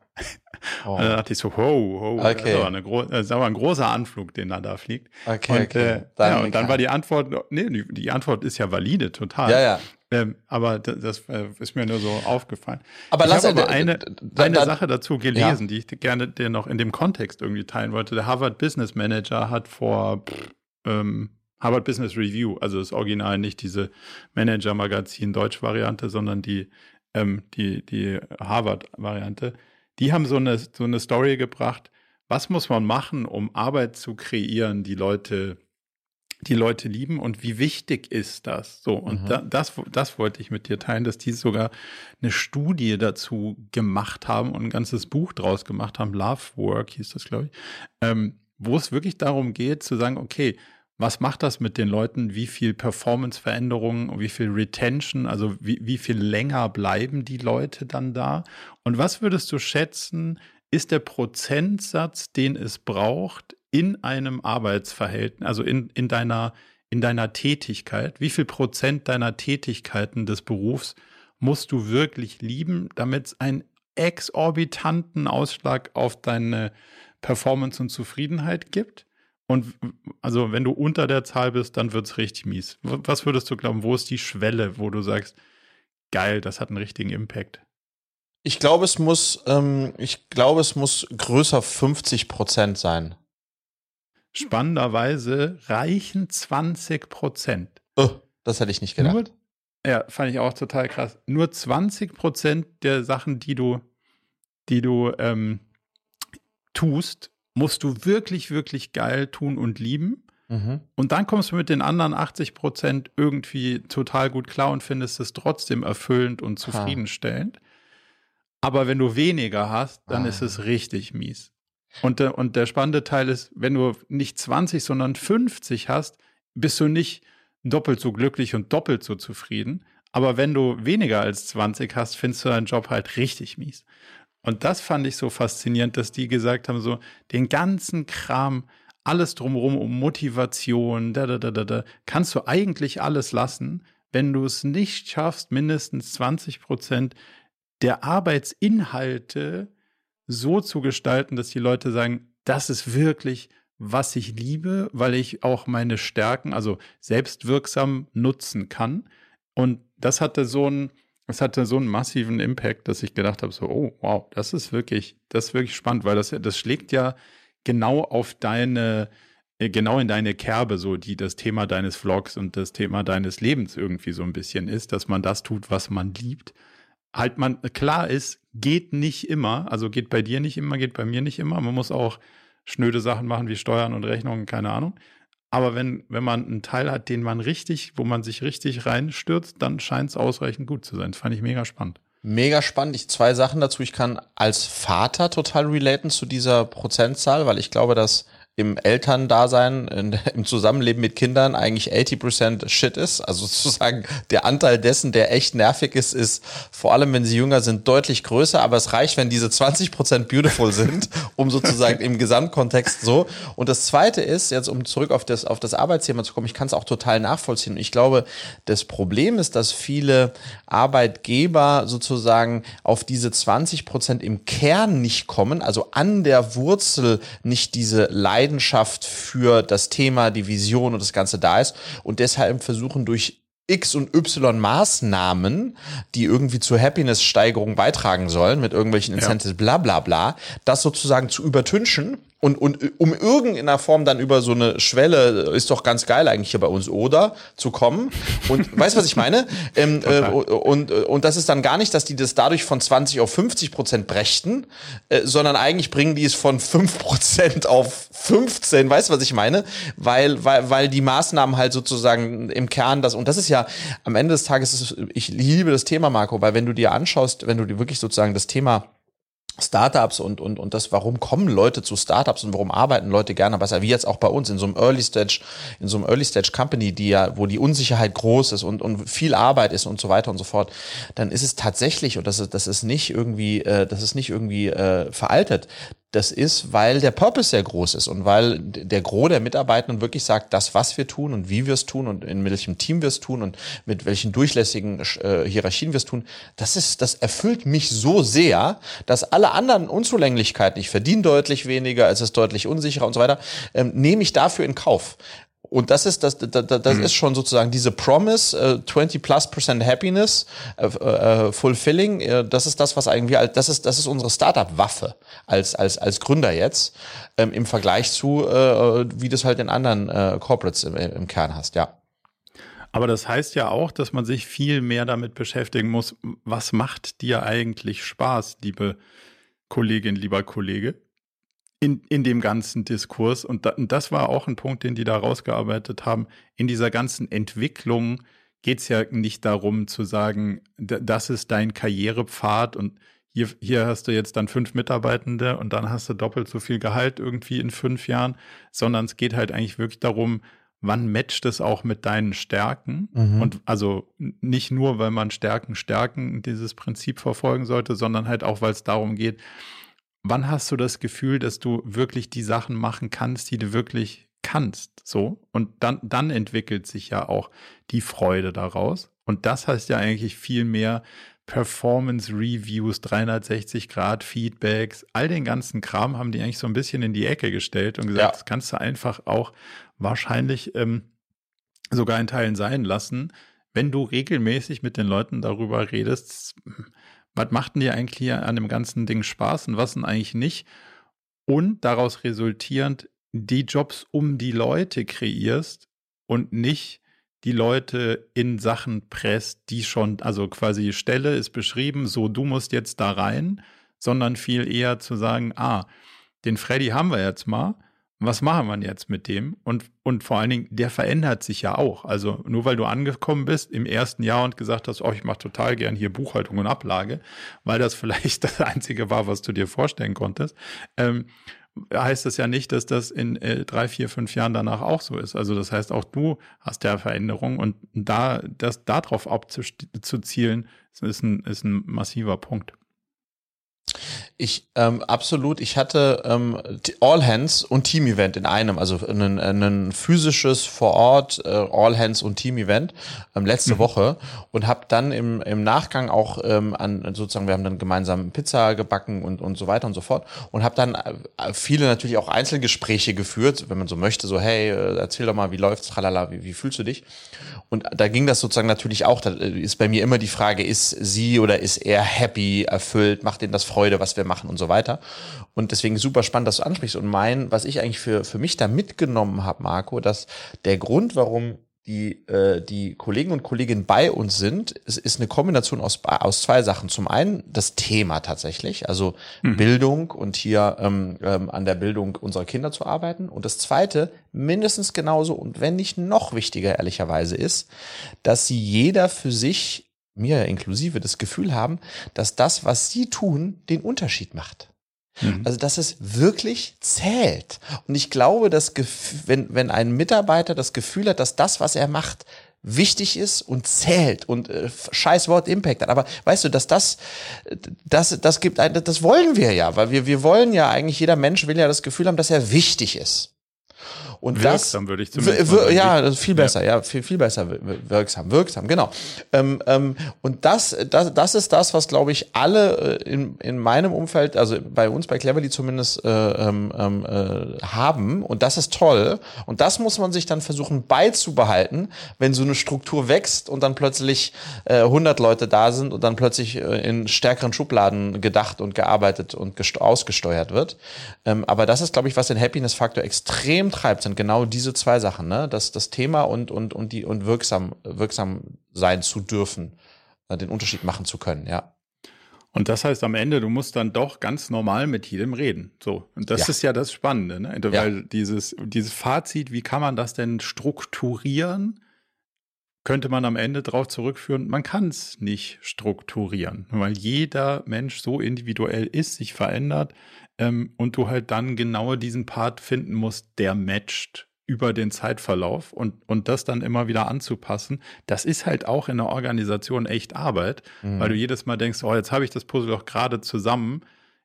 Oh. Und dann dachte ich so, wow, wow okay. das, ist eine das ist aber ein großer Anflug, den er da fliegt. Okay, und, okay. Äh, dann, ja, und dann war die Antwort, nee, die, die, Antwort ist ja valide, total. Ja, ja. Ähm, aber das, das äh, ist mir nur so aufgefallen. Aber ich lass aber eine, eine Sache dazu gelesen, ja. die ich gerne dir noch in dem Kontext irgendwie teilen wollte. Der Harvard Business Manager hat vor ähm, Harvard Business Review, also das Original, nicht diese Manager-Magazin Deutsch-Variante, sondern die, ähm, die, die Harvard-Variante, die haben so eine, so eine Story gebracht, was muss man machen, um Arbeit zu kreieren, die Leute, die Leute lieben und wie wichtig ist das? So, und mhm. da, das, das wollte ich mit dir teilen, dass die sogar eine Studie dazu gemacht haben und ein ganzes Buch draus gemacht haben, Love Work hieß das, glaube ich, ähm, wo es wirklich darum geht zu sagen, okay, was macht das mit den Leuten? Wie viel Performance-Veränderungen, wie viel Retention, also wie, wie viel länger bleiben die Leute dann da? Und was würdest du schätzen, ist der Prozentsatz, den es braucht in einem Arbeitsverhältnis, also in, in, deiner, in deiner Tätigkeit? Wie viel Prozent deiner Tätigkeiten des Berufs musst du wirklich lieben, damit es einen exorbitanten Ausschlag auf deine Performance und Zufriedenheit gibt? Und also, wenn du unter der Zahl bist, dann wird es richtig mies. Was würdest du glauben, wo ist die Schwelle, wo du sagst, geil, das hat einen richtigen Impact? Ich glaube, es muss, ähm, ich glaube, es muss größer 50 Prozent sein. Spannenderweise reichen 20 Prozent. Oh, das hätte ich nicht gedacht. Nur, ja, fand ich auch total krass. Nur 20 Prozent der Sachen, die du, die du ähm, tust, musst du wirklich, wirklich geil tun und lieben. Mhm. Und dann kommst du mit den anderen 80 Prozent irgendwie total gut klar und findest es trotzdem erfüllend und zufriedenstellend. Ha. Aber wenn du weniger hast, dann ah. ist es richtig mies. Und, der, und der spannende Teil ist, wenn du nicht 20, sondern 50 hast, bist du nicht doppelt so glücklich und doppelt so zufrieden. Aber wenn du weniger als 20 hast, findest du deinen Job halt richtig mies. Und das fand ich so faszinierend, dass die gesagt haben, so den ganzen Kram, alles drumherum um Motivation, da, da, da, da, da, kannst du eigentlich alles lassen, wenn du es nicht schaffst, mindestens 20 Prozent der Arbeitsinhalte so zu gestalten, dass die Leute sagen, das ist wirklich, was ich liebe, weil ich auch meine Stärken, also selbstwirksam nutzen kann. Und das hatte so einen, es hatte so einen massiven Impact, dass ich gedacht habe, so, oh, wow, das ist wirklich, das ist wirklich spannend, weil das, das schlägt ja genau auf deine, äh, genau in deine Kerbe, so die das Thema deines Vlogs und das Thema deines Lebens irgendwie so ein bisschen ist, dass man das tut, was man liebt. Halt man, klar ist, geht nicht immer, also geht bei dir nicht immer, geht bei mir nicht immer. Man muss auch schnöde Sachen machen wie Steuern und Rechnungen, keine Ahnung. Aber wenn, wenn man einen Teil hat, den man richtig, wo man sich richtig reinstürzt, dann scheint es ausreichend gut zu sein. Das fand ich mega spannend. Mega spannend. Ich zwei Sachen dazu. Ich kann als Vater total relaten zu dieser Prozentzahl, weil ich glaube, dass im Elterndasein, in, im Zusammenleben mit Kindern eigentlich 80% Shit ist. Also sozusagen der Anteil dessen, der echt nervig ist, ist vor allem, wenn sie jünger sind, deutlich größer. Aber es reicht, wenn diese 20% beautiful sind, um sozusagen im Gesamtkontext so. Und das Zweite ist, jetzt um zurück auf das, auf das Arbeitsthema zu kommen, ich kann es auch total nachvollziehen. Ich glaube, das Problem ist, dass viele Arbeitgeber sozusagen auf diese 20% im Kern nicht kommen, also an der Wurzel nicht diese Leistung Leidenschaft für das Thema, die Vision und das Ganze da ist und deshalb versuchen durch X und Y Maßnahmen, die irgendwie zur Happiness-Steigerung beitragen sollen, mit irgendwelchen Incentives, ja. bla bla bla, das sozusagen zu übertünchen und, und um irgendeiner Form dann über so eine Schwelle, ist doch ganz geil eigentlich hier bei uns, oder? Zu kommen. Und weißt du, was ich meine? Ähm, äh, und, und das ist dann gar nicht, dass die das dadurch von 20 auf 50 Prozent brächten, äh, sondern eigentlich bringen die es von 5 Prozent auf 15. Weißt du, was ich meine? Weil, weil, weil die Maßnahmen halt sozusagen im Kern das, und das ist ja am Ende des Tages, ist, ich liebe das Thema, Marco, weil wenn du dir anschaust, wenn du dir wirklich sozusagen das Thema Startups und, und, und das, warum kommen Leute zu Startups und warum arbeiten Leute gerne besser, wie jetzt auch bei uns in so einem Early Stage, in so einem Early Stage Company, die ja, wo die Unsicherheit groß ist und, und viel Arbeit ist und so weiter und so fort, dann ist es tatsächlich, und das ist, das ist nicht irgendwie, äh, das ist nicht irgendwie äh, veraltet, das ist, weil der Purpose sehr groß ist und weil der Gros der Mitarbeitenden wirklich sagt, das, was wir tun und wie wir es tun und in welchem Team wir es tun und mit welchen durchlässigen äh, Hierarchien wir es tun, das ist, das erfüllt mich so sehr, dass alle anderen Unzulänglichkeiten, ich verdiene deutlich weniger, es ist deutlich unsicherer und so weiter, ähm, nehme ich dafür in Kauf. Und das ist das, das, das mhm. ist schon sozusagen diese Promise, äh, 20 plus percent Happiness, äh, äh, fulfilling. Äh, das ist das, was eigentlich, das ist das ist unsere Startup-Waffe als als als Gründer jetzt ähm, im Vergleich zu, äh, wie du es halt in anderen äh, Corporates im, im Kern hast, ja. Aber das heißt ja auch, dass man sich viel mehr damit beschäftigen muss, was macht dir eigentlich Spaß, liebe Kollegin, lieber Kollege? In, in dem ganzen Diskurs. Und, da, und das war auch ein Punkt, den die da rausgearbeitet haben. In dieser ganzen Entwicklung geht es ja nicht darum zu sagen, das ist dein Karrierepfad und hier, hier hast du jetzt dann fünf Mitarbeitende und dann hast du doppelt so viel Gehalt irgendwie in fünf Jahren, sondern es geht halt eigentlich wirklich darum, wann matcht es auch mit deinen Stärken? Mhm. Und also nicht nur, weil man Stärken stärken dieses Prinzip verfolgen sollte, sondern halt auch, weil es darum geht, wann hast du das Gefühl, dass du wirklich die Sachen machen kannst, die du wirklich kannst, so? Und dann, dann entwickelt sich ja auch die Freude daraus. Und das heißt ja eigentlich viel mehr Performance Reviews, 360 Grad Feedbacks, all den ganzen Kram haben die eigentlich so ein bisschen in die Ecke gestellt und gesagt, ja. das kannst du einfach auch wahrscheinlich ähm, sogar in Teilen sein lassen, wenn du regelmäßig mit den Leuten darüber redest, was macht denn dir eigentlich hier an dem ganzen Ding Spaß und was denn eigentlich nicht? Und daraus resultierend die Jobs um die Leute kreierst und nicht die Leute in Sachen presst, die schon, also quasi Stelle ist beschrieben, so du musst jetzt da rein, sondern viel eher zu sagen, ah, den Freddy haben wir jetzt mal, was machen wir jetzt mit dem? Und, und vor allen Dingen, der verändert sich ja auch. Also nur weil du angekommen bist im ersten Jahr und gesagt hast, oh, ich mache total gern hier Buchhaltung und Ablage, weil das vielleicht das Einzige war, was du dir vorstellen konntest, ähm, heißt das ja nicht, dass das in äh, drei, vier, fünf Jahren danach auch so ist. Also das heißt, auch du hast ja Veränderungen und da, das darauf abzuzielen, ist ein, ist ein massiver Punkt. Ich ähm, absolut. Ich hatte ähm, All Hands und Team Event in einem, also ein, ein physisches vor Ort äh, All Hands und Team Event ähm, letzte mhm. Woche und habe dann im, im Nachgang auch ähm, an sozusagen wir haben dann gemeinsam Pizza gebacken und und so weiter und so fort und habe dann äh, viele natürlich auch Einzelgespräche geführt, wenn man so möchte, so hey äh, erzähl doch mal, wie läuft's, tralala, wie, wie fühlst du dich? Und da ging das sozusagen natürlich auch. Da ist bei mir immer die Frage, ist sie oder ist er happy, erfüllt, macht ihnen das Freude, was wir machen und so weiter. Und deswegen super spannend, dass du ansprichst. Und mein, was ich eigentlich für, für mich da mitgenommen habe, Marco, dass der Grund, warum die, äh, die Kollegen und Kolleginnen bei uns sind, ist, ist eine Kombination aus, aus zwei Sachen. Zum einen das Thema tatsächlich, also mhm. Bildung und hier ähm, ähm, an der Bildung unserer Kinder zu arbeiten. Und das zweite, mindestens genauso und wenn nicht noch wichtiger ehrlicherweise ist, dass sie jeder für sich, mir inklusive, das Gefühl haben, dass das, was sie tun, den Unterschied macht. Mhm. Also, dass es wirklich zählt. Und ich glaube, dass wenn, wenn ein Mitarbeiter das Gefühl hat, dass das, was er macht, wichtig ist und zählt und äh, scheiß Wort Impact hat. Aber weißt du, dass das, das, das gibt ein, das wollen wir ja, weil wir, wir wollen ja eigentlich, jeder Mensch will ja das Gefühl haben, dass er wichtig ist. Und wirksam das, würde ich zumindest sagen. Ja, viel besser, ja, ja viel, viel besser wirksam, wirksam, genau. Ähm, ähm, und das, das, das ist das, was, glaube ich, alle äh, in, in meinem Umfeld, also bei uns bei Cleverly zumindest, äh, ähm, ähm, äh, haben. Und das ist toll. Und das muss man sich dann versuchen beizubehalten, wenn so eine Struktur wächst und dann plötzlich äh, 100 Leute da sind und dann plötzlich äh, in stärkeren Schubladen gedacht und gearbeitet und ausgesteuert wird. Ähm, aber das ist, glaube ich, was den Happiness-Faktor extrem treibt, sind genau diese zwei Sachen, ne? Das, das Thema und, und, und die, und wirksam, wirksam sein zu dürfen, äh, den Unterschied machen zu können, ja. Und das heißt am Ende, du musst dann doch ganz normal mit jedem reden. So. Und das ja. ist ja das Spannende, ne? Weil ja. dieses, dieses Fazit, wie kann man das denn strukturieren? Könnte man am Ende darauf zurückführen, man kann es nicht strukturieren, weil jeder Mensch so individuell ist, sich verändert ähm, und du halt dann genau diesen Part finden musst, der matcht über den Zeitverlauf und, und das dann immer wieder anzupassen, das ist halt auch in der Organisation echt Arbeit, mhm. weil du jedes Mal denkst, oh, jetzt habe ich das Puzzle doch gerade zusammen,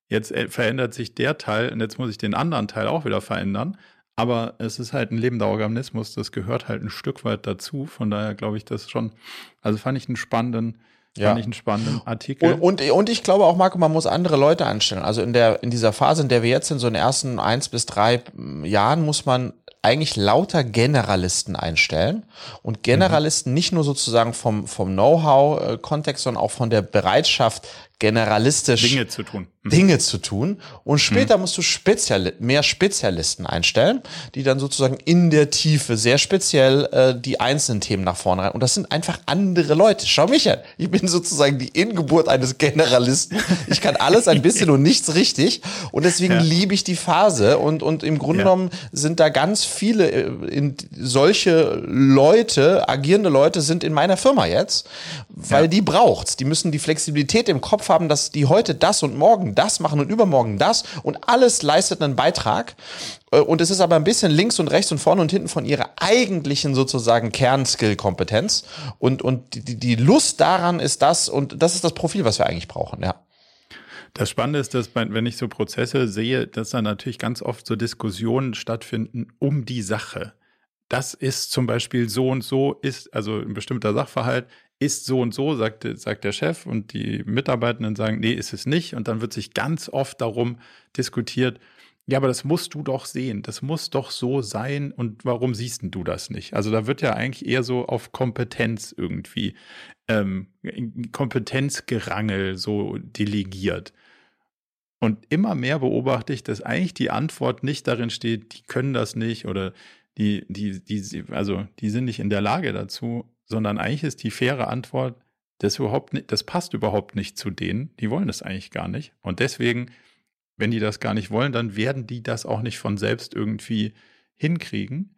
jetzt äh, verändert sich der Teil und jetzt muss ich den anderen Teil auch wieder verändern. Aber es ist halt ein lebender Organismus, das gehört halt ein Stück weit dazu. Von daher glaube ich das schon, also fand ich einen spannenden, ja. Fand ich einen spannenden Artikel. Und, und, und ich glaube auch, Marco, man muss andere Leute anstellen. Also in der, in dieser Phase, in der wir jetzt sind, so in den ersten eins bis drei Jahren, muss man eigentlich lauter Generalisten einstellen und Generalisten mhm. nicht nur sozusagen vom, vom Know-how-Kontext, sondern auch von der Bereitschaft, generalistisch Dinge zu tun. Mhm. Dinge zu tun. Und später mhm. musst du Speziali mehr Spezialisten einstellen, die dann sozusagen in der Tiefe sehr speziell äh, die einzelnen Themen nach vorne rein. Und das sind einfach andere Leute. Schau mich an. Ich bin sozusagen die Ingeburt eines Generalisten. Ich kann alles ein bisschen und nichts richtig. Und deswegen ja. liebe ich die Phase. Und, und im Grunde ja. genommen sind da ganz viele äh, in, solche Leute, agierende Leute sind in meiner Firma jetzt, weil ja. die braucht's. Die müssen die Flexibilität im Kopf haben, dass die heute das und morgen das machen und übermorgen das und alles leistet einen Beitrag. Äh, und es ist aber ein bisschen links und rechts und vorne und hinten von ihrer eigentlichen sozusagen Kernskill-Kompetenz. Und, und die, die Lust daran ist das, und das ist das Profil, was wir eigentlich brauchen, ja. Das Spannende ist, dass wenn ich so Prozesse sehe, dass da natürlich ganz oft so Diskussionen stattfinden um die Sache. Das ist zum Beispiel so und so, ist also ein bestimmter Sachverhalt, ist so und so, sagt, sagt der Chef und die Mitarbeitenden sagen, nee, ist es nicht. Und dann wird sich ganz oft darum diskutiert, ja, aber das musst du doch sehen. Das muss doch so sein. Und warum siehst du das nicht? Also da wird ja eigentlich eher so auf Kompetenz irgendwie, ähm, Kompetenzgerangel so delegiert. Und immer mehr beobachte ich, dass eigentlich die Antwort nicht darin steht, die können das nicht oder die, die, die, also die sind nicht in der Lage dazu, sondern eigentlich ist die faire Antwort, das überhaupt nicht, das passt überhaupt nicht zu denen. Die wollen das eigentlich gar nicht. Und deswegen, wenn die das gar nicht wollen, dann werden die das auch nicht von selbst irgendwie hinkriegen,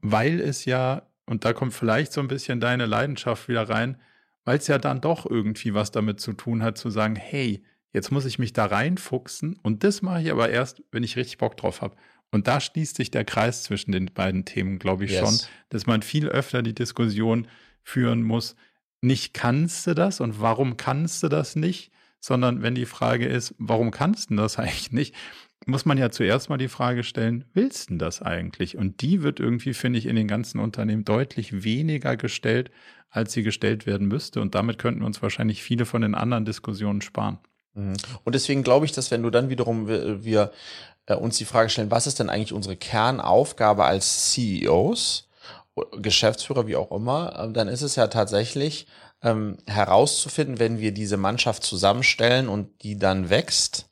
weil es ja, und da kommt vielleicht so ein bisschen deine Leidenschaft wieder rein, weil es ja dann doch irgendwie was damit zu tun hat, zu sagen, hey, jetzt muss ich mich da reinfuchsen und das mache ich aber erst, wenn ich richtig Bock drauf habe. Und da schließt sich der Kreis zwischen den beiden Themen, glaube ich yes. schon, dass man viel öfter die Diskussion führen muss, nicht kannst du das und warum kannst du das nicht, sondern wenn die Frage ist, warum kannst du das eigentlich nicht, muss man ja zuerst mal die Frage stellen, willst du das eigentlich? Und die wird irgendwie, finde ich, in den ganzen Unternehmen deutlich weniger gestellt, als sie gestellt werden müsste. Und damit könnten wir uns wahrscheinlich viele von den anderen Diskussionen sparen. Mhm. Und deswegen glaube ich, dass wenn du dann wiederum wir, wir äh, uns die Frage stellen, was ist denn eigentlich unsere Kernaufgabe als CEOs, Geschäftsführer, wie auch immer, äh, dann ist es ja tatsächlich ähm, herauszufinden, wenn wir diese Mannschaft zusammenstellen und die dann wächst,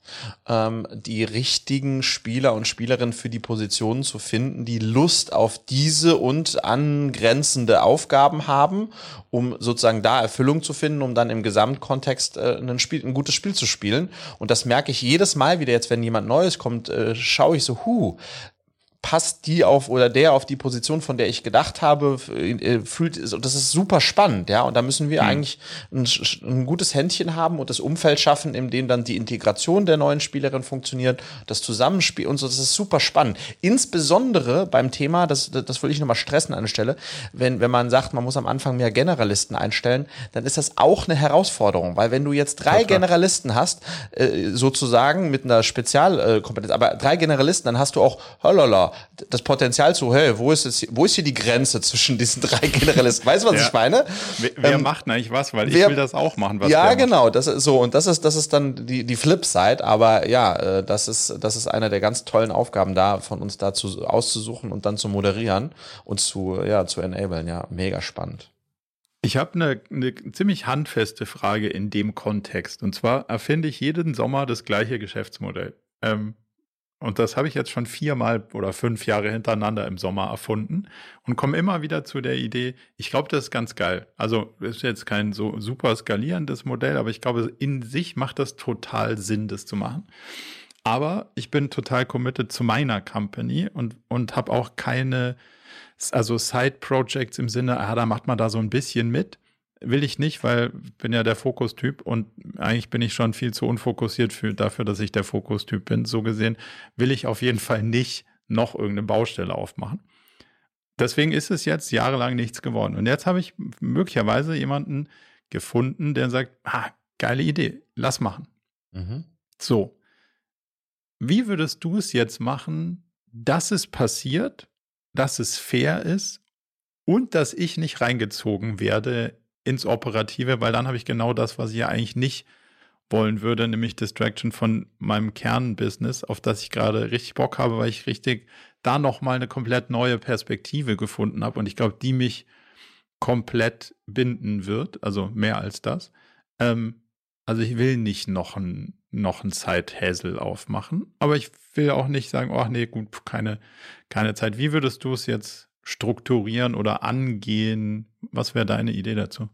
ähm, die richtigen Spieler und Spielerinnen für die Positionen zu finden, die Lust auf diese und angrenzende Aufgaben haben, um sozusagen da Erfüllung zu finden, um dann im Gesamtkontext äh, ein, Spiel, ein gutes Spiel zu spielen. Und das merke ich jedes Mal wieder jetzt, wenn jemand Neues kommt, äh, schaue ich so, hu, passt die auf oder der auf die Position, von der ich gedacht habe, äh, fühlt, und das ist super spannend, ja. Und da müssen wir mhm. eigentlich ein, ein, gutes Händchen haben und das Umfeld schaffen, in dem dann die Integration der neuen Spielerin funktioniert, das Zusammenspiel und so. Das ist super spannend. Insbesondere beim Thema, das, das will ich nochmal stressen an der Stelle, wenn, wenn man sagt, man muss am Anfang mehr Generalisten einstellen, dann ist das auch eine Herausforderung, weil wenn du jetzt drei Generalisten hast, äh, sozusagen mit einer Spezialkompetenz, aber drei Generalisten, dann hast du auch, holala, das Potenzial zu, hey, wo ist, es, wo ist hier die Grenze zwischen diesen drei Generalisten? Weißt du, was ja. ich meine? Wer, wer ähm, macht eigentlich was? Weil wer, ich will das auch machen, was Ja, genau, das ist so. Und das ist, das ist dann die, die Flip-Side. Aber ja, äh, das ist, das ist eine der ganz tollen Aufgaben da, von uns dazu auszusuchen und dann zu moderieren und zu, ja, zu enablen. Ja, mega spannend. Ich habe eine, eine ziemlich handfeste Frage in dem Kontext. Und zwar erfinde ich jeden Sommer das gleiche Geschäftsmodell. Ähm, und das habe ich jetzt schon viermal oder fünf Jahre hintereinander im Sommer erfunden und komme immer wieder zu der Idee, ich glaube, das ist ganz geil. Also ist jetzt kein so super skalierendes Modell, aber ich glaube, in sich macht das total Sinn, das zu machen. Aber ich bin total committed zu meiner Company und, und habe auch keine, also Side-Projects im Sinne, ah, da macht man da so ein bisschen mit will ich nicht, weil ich bin ja der Fokustyp und eigentlich bin ich schon viel zu unfokussiert für, dafür, dass ich der Fokustyp bin. So gesehen will ich auf jeden Fall nicht noch irgendeine Baustelle aufmachen. Deswegen ist es jetzt jahrelang nichts geworden. Und jetzt habe ich möglicherweise jemanden gefunden, der sagt, ah, geile Idee, lass machen. Mhm. So. Wie würdest du es jetzt machen, dass es passiert, dass es fair ist und dass ich nicht reingezogen werde ins Operative, weil dann habe ich genau das, was ich ja eigentlich nicht wollen würde, nämlich Distraction von meinem Kernbusiness, auf das ich gerade richtig Bock habe, weil ich richtig da nochmal eine komplett neue Perspektive gefunden habe und ich glaube, die mich komplett binden wird, also mehr als das. Ähm, also ich will nicht noch ein noch ein Zeithäsel aufmachen, aber ich will auch nicht sagen, oh nee, gut, keine keine Zeit. Wie würdest du es jetzt strukturieren oder angehen? Was wäre deine Idee dazu?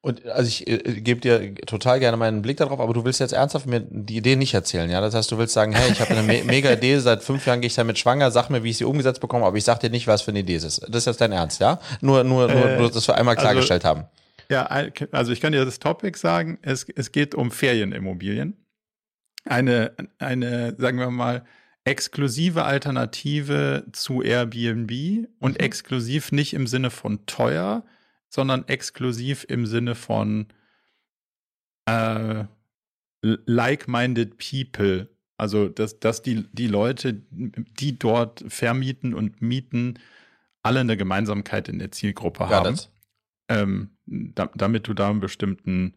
Und also ich äh, gebe dir total gerne meinen Blick darauf, aber du willst jetzt ernsthaft mir die Idee nicht erzählen, ja? Das heißt, du willst sagen, hey, ich habe eine me mega Idee, seit fünf Jahren gehe ich damit schwanger, sag mir, wie ich sie umgesetzt bekomme, aber ich sag dir nicht, was für eine Idee es ist. Das ist jetzt dein Ernst, ja? Nur, nur, nur, äh, nur dass wir einmal also klargestellt also, haben. Ja, also ich kann dir das Topic sagen, es, es geht um Ferienimmobilien. Eine, eine, sagen wir mal, exklusive Alternative zu Airbnb und mhm. exklusiv nicht im Sinne von teuer, sondern exklusiv im Sinne von äh, like-minded people. Also, dass, dass die, die Leute, die dort vermieten und mieten, alle eine Gemeinsamkeit in der Zielgruppe ja, haben. Ähm, da, damit du da einen bestimmten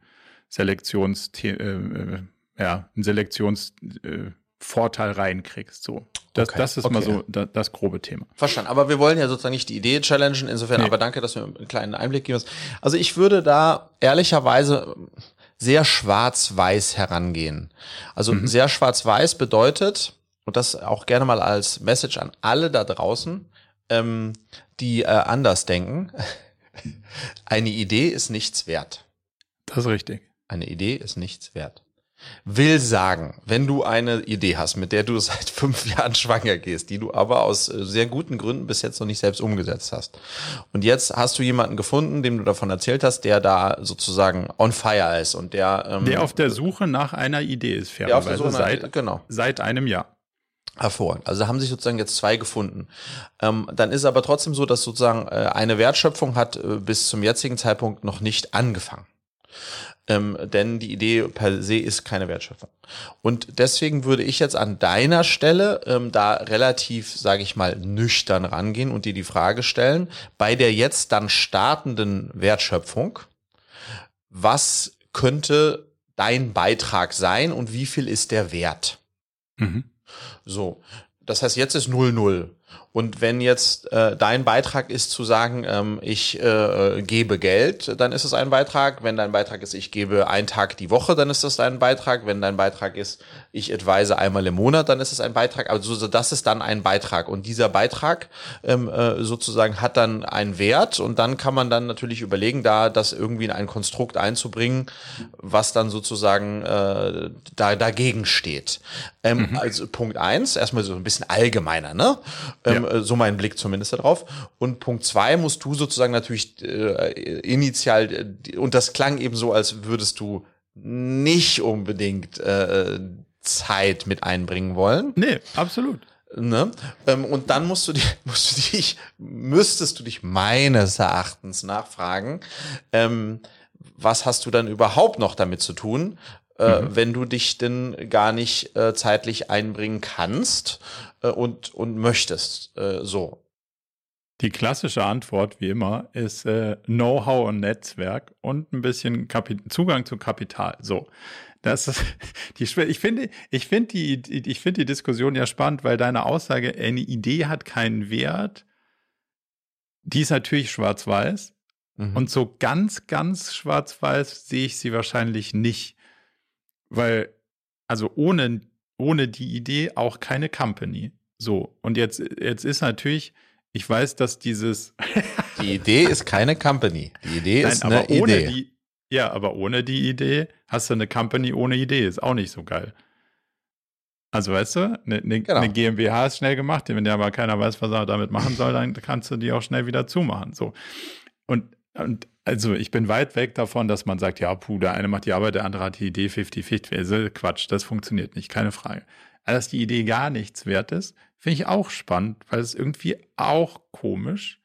Selektions, äh, äh, ja, einen Selektionsvorteil äh, reinkriegst. So. Das, okay. das ist okay. mal so das, das, grobe Thema. Verstanden. Aber wir wollen ja sozusagen nicht die Idee challengen. Insofern, nee. aber danke, dass du einen kleinen Einblick gibst. Also ich würde da ehrlicherweise sehr schwarz-weiß herangehen. Also mhm. sehr schwarz-weiß bedeutet, und das auch gerne mal als Message an alle da draußen, ähm, die äh, anders denken, eine Idee ist nichts wert. Das ist richtig. Eine Idee ist nichts wert will sagen, wenn du eine Idee hast, mit der du seit fünf Jahren schwanger gehst, die du aber aus äh, sehr guten Gründen bis jetzt noch nicht selbst umgesetzt hast. Und jetzt hast du jemanden gefunden, dem du davon erzählt hast, der da sozusagen on fire ist und der ähm, der auf der Suche nach einer Idee ist, fairerweise seit genau seit einem Jahr. Hervorragend. Also haben sich sozusagen jetzt zwei gefunden. Ähm, dann ist aber trotzdem so, dass sozusagen äh, eine Wertschöpfung hat äh, bis zum jetzigen Zeitpunkt noch nicht angefangen. Ähm, denn die Idee per se ist keine Wertschöpfung. Und deswegen würde ich jetzt an deiner Stelle ähm, da relativ, sage ich mal, nüchtern rangehen und dir die Frage stellen, bei der jetzt dann startenden Wertschöpfung, was könnte dein Beitrag sein und wie viel ist der Wert? Mhm. So, das heißt, jetzt ist 0-0. Und wenn jetzt äh, dein Beitrag ist zu sagen, ähm, ich äh, gebe Geld, dann ist es ein Beitrag. Wenn dein Beitrag ist, ich gebe einen Tag die Woche, dann ist das dein Beitrag. Wenn dein Beitrag ist, ich advise einmal im Monat, dann ist es ein Beitrag. Also das ist dann ein Beitrag. Und dieser Beitrag ähm, äh, sozusagen hat dann einen Wert und dann kann man dann natürlich überlegen, da das irgendwie in ein Konstrukt einzubringen, was dann sozusagen äh, da dagegen steht. Ähm, mhm. Also Punkt eins, erstmal so ein bisschen allgemeiner, ne? Ähm, ja. So mein Blick zumindest darauf. Und Punkt zwei musst du sozusagen natürlich äh, initial, äh, und das klang eben so, als würdest du nicht unbedingt äh, Zeit mit einbringen wollen. Nee, absolut. Ne? Ähm, und dann musst du, dich, musst du dich, müsstest du dich meines Erachtens nachfragen, ähm, was hast du dann überhaupt noch damit zu tun, äh, mhm. wenn du dich denn gar nicht äh, zeitlich einbringen kannst äh, und, und möchtest. Äh, so. Die klassische Antwort, wie immer, ist äh, Know-how und Netzwerk und ein bisschen Kapi Zugang zu Kapital. So. Das ist die ich finde, ich finde die, ich finde die Diskussion ja spannend, weil deine Aussage, eine Idee hat keinen Wert, die ist natürlich schwarz-weiß. Mhm. Und so ganz, ganz schwarz-weiß sehe ich sie wahrscheinlich nicht. Weil, also ohne, ohne die Idee auch keine Company. So, und jetzt, jetzt ist natürlich, ich weiß, dass dieses. die Idee ist keine Company. Die Idee Nein, ist eine Idee. Die, ja, aber ohne die Idee hast du eine Company ohne Idee. Ist auch nicht so geil. Also weißt du, eine, eine, genau. eine GmbH ist schnell gemacht, wenn der aber keiner weiß, was er damit machen soll, dann kannst du die auch schnell wieder zumachen. So. Und, und also ich bin weit weg davon, dass man sagt, ja, puh, der eine macht die Arbeit, der andere hat die Idee 50-50. Also Quatsch, das funktioniert nicht, keine Frage. Aber dass die Idee gar nichts wert ist, finde ich auch spannend, weil es irgendwie auch komisch.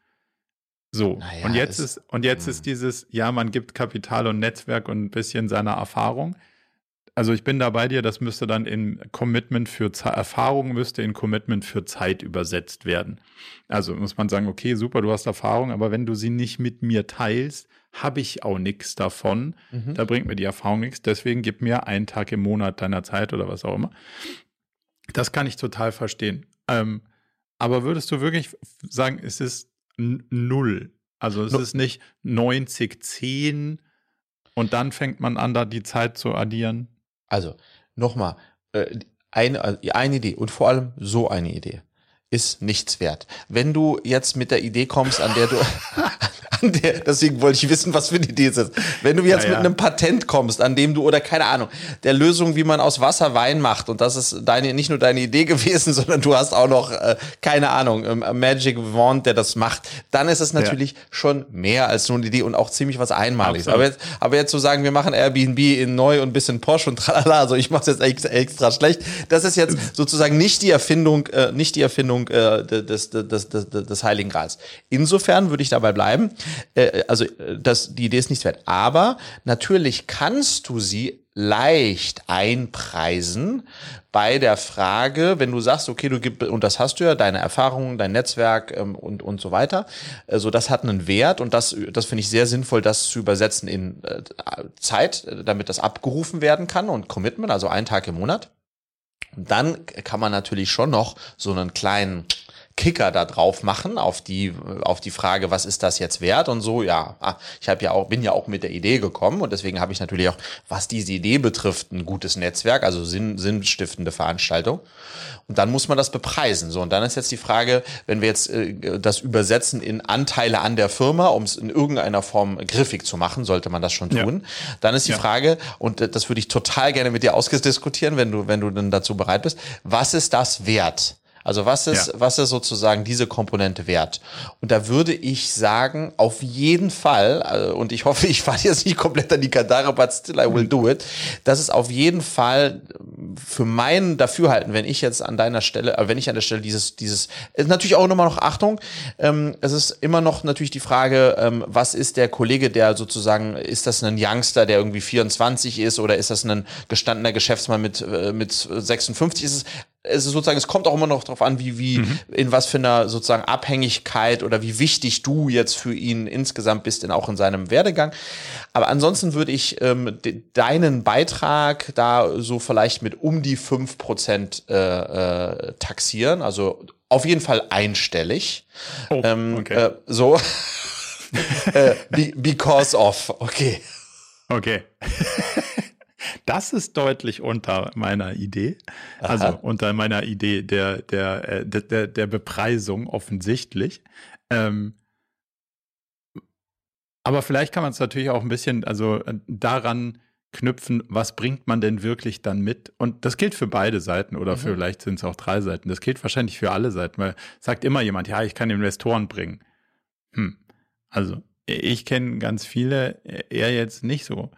So, naja, und jetzt ist, und jetzt ist hm. dieses, ja, man gibt Kapital und Netzwerk und ein bisschen seiner Erfahrung. Also ich bin da bei dir, das müsste dann in Commitment für Ze Erfahrung müsste in Commitment für Zeit übersetzt werden. Also muss man sagen, okay, super, du hast Erfahrung, aber wenn du sie nicht mit mir teilst, habe ich auch nichts davon. Mhm. Da bringt mir die Erfahrung nichts. Deswegen gib mir einen Tag im Monat deiner Zeit oder was auch immer. Das kann ich total verstehen. Ähm, aber würdest du wirklich sagen, es ist null? Also es no. ist nicht 90, 10 und dann fängt man an, da die Zeit zu addieren? Also, nochmal, äh, eine, äh, eine Idee und vor allem so eine Idee ist nichts wert. Wenn du jetzt mit der Idee kommst, an der du, an der, deswegen wollte ich wissen, was für eine Idee es ist. Wenn du jetzt ja, ja. mit einem Patent kommst, an dem du, oder keine Ahnung, der Lösung, wie man aus Wasser Wein macht, und das ist deine, nicht nur deine Idee gewesen, sondern du hast auch noch, äh, keine Ahnung, ähm, Magic Wand, der das macht, dann ist es natürlich ja. schon mehr als nur eine Idee und auch ziemlich was Einmaliges. Aber jetzt, aber jetzt zu sagen, wir machen Airbnb in neu und bisschen Porsche und tralala, also ich mache es jetzt extra schlecht, das ist jetzt sozusagen nicht die Erfindung, äh, nicht die Erfindung äh, des, des, des, des, des Heiligen Grals. Insofern würde ich dabei bleiben, äh, also äh, das, die Idee ist nichts wert. Aber natürlich kannst du sie leicht einpreisen bei der Frage, wenn du sagst, okay, du gibst, und das hast du ja, deine Erfahrungen, dein Netzwerk ähm, und, und so weiter, also das hat einen Wert und das, das finde ich sehr sinnvoll, das zu übersetzen in äh, Zeit, damit das abgerufen werden kann und Commitment, also einen Tag im Monat. Dann kann man natürlich schon noch so einen kleinen Kicker da drauf machen auf die auf die Frage, was ist das jetzt wert und so. Ja, ah, ich habe ja auch bin ja auch mit der Idee gekommen und deswegen habe ich natürlich auch, was diese Idee betrifft, ein gutes Netzwerk, also sinn, sinnstiftende Veranstaltung. Und dann muss man das bepreisen. So und dann ist jetzt die Frage, wenn wir jetzt äh, das übersetzen in Anteile an der Firma, um es in irgendeiner Form griffig zu machen, sollte man das schon tun. Ja. Dann ist die ja. Frage und das würde ich total gerne mit dir ausdiskutieren, wenn du wenn du dann dazu bereit bist. Was ist das wert? Also was ist, ja. was ist sozusagen diese Komponente wert? Und da würde ich sagen, auf jeden Fall, äh, und ich hoffe, ich fahre jetzt nicht komplett an die Kandare, but still I will do it, das ist auf jeden Fall für mein Dafürhalten, wenn ich jetzt an deiner Stelle, äh, wenn ich an der Stelle dieses, dieses, ist natürlich auch immer noch Achtung, ähm, es ist immer noch natürlich die Frage, ähm, was ist der Kollege, der sozusagen, ist das ein Youngster, der irgendwie 24 ist oder ist das ein gestandener Geschäftsmann mit, äh, mit 56? Ist es es ist sozusagen, es kommt auch immer noch darauf an, wie, wie, mhm. in was für einer sozusagen Abhängigkeit oder wie wichtig du jetzt für ihn insgesamt bist, in, auch in seinem Werdegang. Aber ansonsten würde ich ähm, de, deinen Beitrag da so vielleicht mit um die fünf Prozent äh, äh, taxieren. Also auf jeden Fall einstellig. Oh, ähm, okay. Äh, so. äh, because of, okay. Okay. Das ist deutlich unter meiner Idee. Aha. Also unter meiner Idee der, der, äh, der, der, der Bepreisung offensichtlich. Ähm, aber vielleicht kann man es natürlich auch ein bisschen, also äh, daran knüpfen, was bringt man denn wirklich dann mit? Und das gilt für beide Seiten oder mhm. vielleicht sind es auch drei Seiten. Das gilt wahrscheinlich für alle Seiten, weil sagt immer jemand, ja, ich kann Investoren bringen. Hm. Also ich kenne ganz viele, er jetzt nicht so.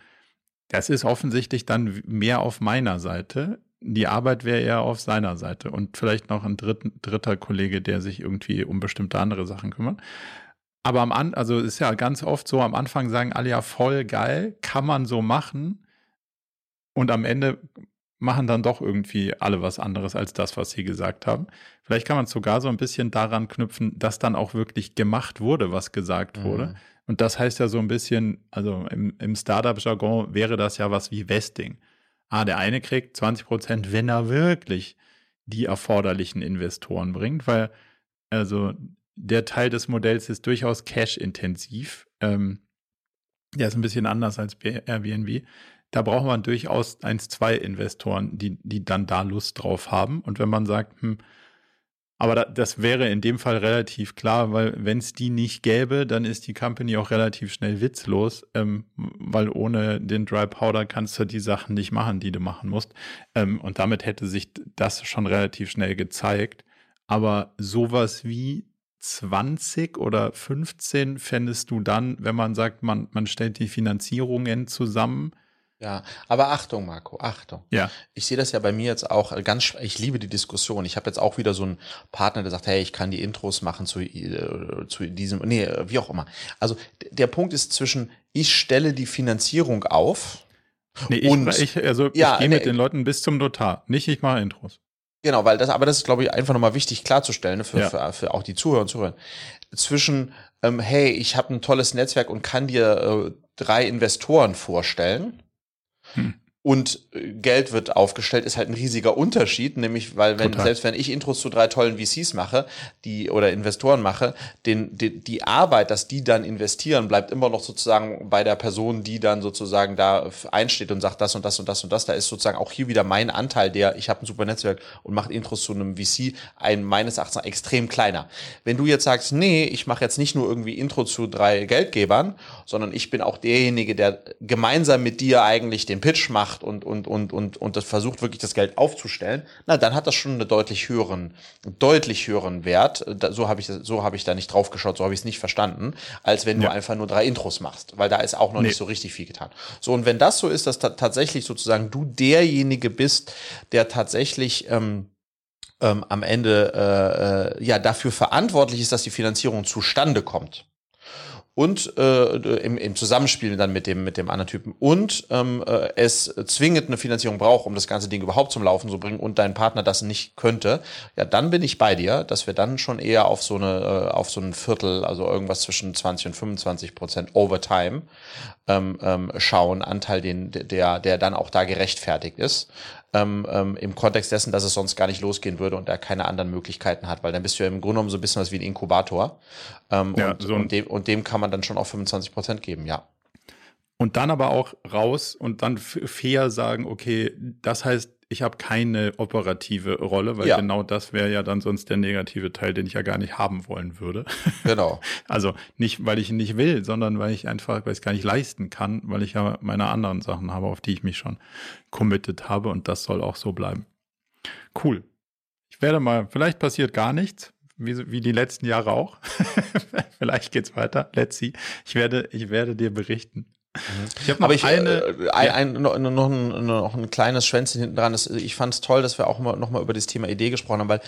Das ist offensichtlich dann mehr auf meiner Seite. Die Arbeit wäre eher auf seiner Seite und vielleicht noch ein dritten, dritter Kollege, der sich irgendwie um bestimmte andere Sachen kümmert. Aber am An also ist ja ganz oft so, am Anfang sagen alle ja voll geil, kann man so machen. Und am Ende machen dann doch irgendwie alle was anderes als das, was sie gesagt haben. Vielleicht kann man sogar so ein bisschen daran knüpfen, dass dann auch wirklich gemacht wurde, was gesagt wurde. Und das heißt ja so ein bisschen, also im, im Startup-Jargon wäre das ja was wie Vesting. Ah, der eine kriegt 20 Prozent, wenn er wirklich die erforderlichen Investoren bringt, weil also der Teil des Modells ist durchaus cash-intensiv. Ähm, der ist ein bisschen anders als Airbnb. Da braucht man durchaus eins, zwei Investoren, die, die dann da Lust drauf haben. Und wenn man sagt, hm, aber da, das wäre in dem Fall relativ klar, weil wenn es die nicht gäbe, dann ist die Company auch relativ schnell witzlos, ähm, weil ohne den Dry Powder kannst du die Sachen nicht machen, die du machen musst. Ähm, und damit hätte sich das schon relativ schnell gezeigt. Aber sowas wie 20 oder 15 fändest du dann, wenn man sagt, man, man stellt die Finanzierungen zusammen, ja, aber Achtung, Marco, Achtung. Ja. Ich sehe das ja bei mir jetzt auch ganz, ich liebe die Diskussion. Ich habe jetzt auch wieder so einen Partner, der sagt, hey, ich kann die Intros machen zu, äh, zu diesem, nee, wie auch immer. Also der Punkt ist zwischen, ich stelle die Finanzierung auf. Nee, ich, und, ich, also ja, ich gehe mit nee, den Leuten bis zum Notar, nicht ich mache Intros. Genau, weil das, aber das ist, glaube ich, einfach nochmal wichtig klarzustellen, ne, für, ja. für, für auch die Zuhörer und Zuhörer. Zwischen, ähm, hey, ich habe ein tolles Netzwerk und kann dir äh, drei Investoren vorstellen Hmm. Und äh, Geld wird aufgestellt, ist halt ein riesiger Unterschied, nämlich weil wenn Total. selbst wenn ich Intros zu drei tollen VCs mache, die oder Investoren mache, den, die, die Arbeit, dass die dann investieren, bleibt immer noch sozusagen bei der Person, die dann sozusagen da einsteht und sagt das und das und das und das. Da ist sozusagen auch hier wieder mein Anteil, der ich habe ein super Netzwerk und macht Intros zu einem VC, ein meines Erachtens extrem kleiner. Wenn du jetzt sagst, nee, ich mache jetzt nicht nur irgendwie Intro zu drei Geldgebern, sondern ich bin auch derjenige, der gemeinsam mit dir eigentlich den Pitch macht macht und, und, und, und, und das versucht wirklich das Geld aufzustellen, na, dann hat das schon einen deutlich höheren, deutlich höheren Wert. so habe ich, so habe ich da nicht drauf geschaut, so habe ich es nicht verstanden, als wenn ja. du einfach nur drei Intros machst, weil da ist auch noch nee. nicht so richtig viel getan. So, und wenn das so ist, dass tatsächlich sozusagen du derjenige bist, der tatsächlich, ähm, ähm, am Ende äh, äh, ja dafür verantwortlich ist, dass die Finanzierung zustande kommt und äh, im, im Zusammenspiel dann mit dem mit dem anderen Typen. Und ähm, äh, es zwingend eine Finanzierung braucht, um das ganze Ding überhaupt zum Laufen zu bringen und dein Partner das nicht könnte, ja, dann bin ich bei dir, dass wir dann schon eher auf so eine äh, auf so ein Viertel, also irgendwas zwischen 20 und 25 Prozent Overtime ähm, ähm, schauen, Anteil, den der der dann auch da gerechtfertigt ist ähm, ähm, im Kontext dessen, dass es sonst gar nicht losgehen würde und er keine anderen Möglichkeiten hat, weil dann bist du ja im Grunde genommen so ein bisschen was wie ein Inkubator. Ähm, ja, und, so und, dem, und dem kann man dann schon auch 25 Prozent geben, ja. Und dann aber auch raus und dann fair sagen, okay, das heißt, ich habe keine operative Rolle, weil ja. genau das wäre ja dann sonst der negative Teil, den ich ja gar nicht haben wollen würde. Genau. also nicht, weil ich ihn nicht will, sondern weil ich einfach, weil ich es gar nicht leisten kann, weil ich ja meine anderen Sachen habe, auf die ich mich schon committed habe und das soll auch so bleiben. Cool. ich werde mal, vielleicht passiert gar nichts, wie, wie die letzten Jahre auch. vielleicht geht's weiter. Let's see. Ich werde, ich werde dir berichten. Ich habe noch Aber ich, eine, äh, ein, ein, noch, noch, ein, noch ein kleines Schwänzchen hinten dran. Ich fand es toll, dass wir auch mal, noch mal über das Thema Idee gesprochen haben, weil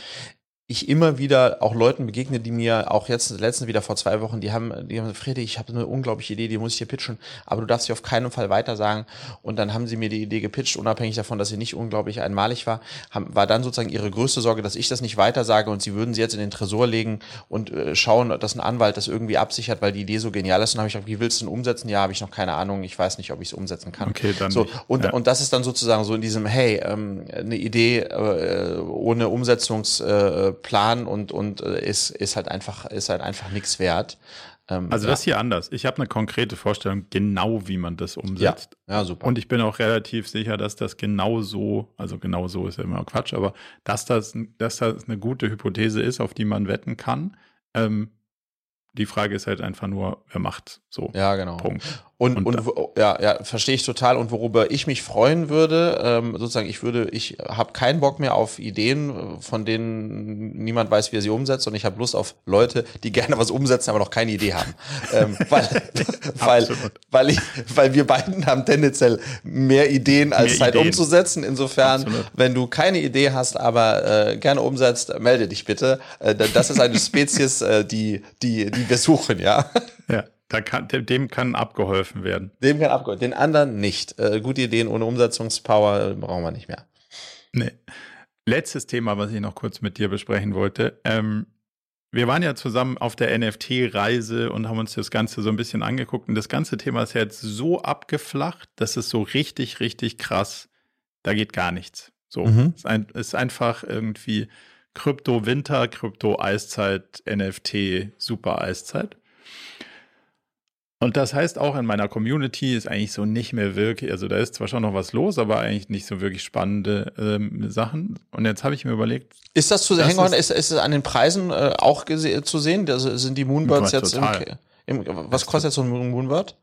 ich immer wieder auch Leuten begegne, die mir auch jetzt letztens wieder vor zwei Wochen, die haben, die haben Friede, ich habe eine unglaubliche Idee, die muss ich dir pitchen, aber du darfst sie auf keinen Fall weiter sagen. Und dann haben sie mir die Idee gepitcht, unabhängig davon, dass sie nicht unglaublich einmalig war, haben, war dann sozusagen ihre größte Sorge, dass ich das nicht weiter sage und sie würden sie jetzt in den Tresor legen und äh, schauen, dass ein Anwalt das irgendwie absichert, weil die Idee so genial ist. Und habe ich gesagt, wie willst du denn umsetzen? Ja, habe ich noch keine Ahnung, ich weiß nicht, ob ich es umsetzen kann. Okay, dann so und ja. und das ist dann sozusagen so in diesem Hey, ähm, eine Idee äh, ohne Umsetzungsplan äh, und und äh, ist, ist halt einfach, ist halt einfach nichts wert. Ähm, also ja. das hier anders. Ich habe eine konkrete Vorstellung, genau wie man das umsetzt. Ja, ja, super. Und ich bin auch relativ sicher, dass das genau so, also genau so ist ja immer Quatsch, aber dass das, dass das eine gute Hypothese ist, auf die man wetten kann. Ähm, die Frage ist halt einfach nur, wer macht so. Ja, genau. Punkt. Und, und, und ja, ja, verstehe ich total. Und worüber ich mich freuen würde, ähm, sozusagen, ich würde, ich habe keinen Bock mehr auf Ideen, von denen niemand weiß, wie er sie umsetzt. Und ich habe Lust auf Leute, die gerne was umsetzen, aber noch keine Idee haben. ähm, weil, weil, weil, ich, weil wir beiden haben tendenziell mehr Ideen als mehr Zeit Ideen. umzusetzen. Insofern, Absolut. wenn du keine Idee hast, aber äh, gerne umsetzt, melde dich bitte. Äh, das ist eine Spezies, äh, die, die, die wir suchen, ja. Ja. Da kann, dem kann abgeholfen werden. Dem kann abgeholfen Den anderen nicht. Äh, gute Ideen ohne Umsetzungspower brauchen wir nicht mehr. Nee. Letztes Thema, was ich noch kurz mit dir besprechen wollte. Ähm, wir waren ja zusammen auf der NFT-Reise und haben uns das Ganze so ein bisschen angeguckt. Und das ganze Thema ist jetzt so abgeflacht, das ist so richtig, richtig krass. Da geht gar nichts. So, mhm. ist, ein, ist einfach irgendwie Krypto-Winter, Krypto-Eiszeit, NFT, Super-Eiszeit. Und das heißt auch in meiner Community ist eigentlich so nicht mehr wirklich, also da ist zwar schon noch was los, aber eigentlich nicht so wirklich spannende ähm, Sachen. Und jetzt habe ich mir überlegt. Ist das zu sehen, ist, ist, ist es an den Preisen äh, auch zu sehen? Also sind die Moonbirds jetzt im, im, was kostet jetzt so ein Moonbird?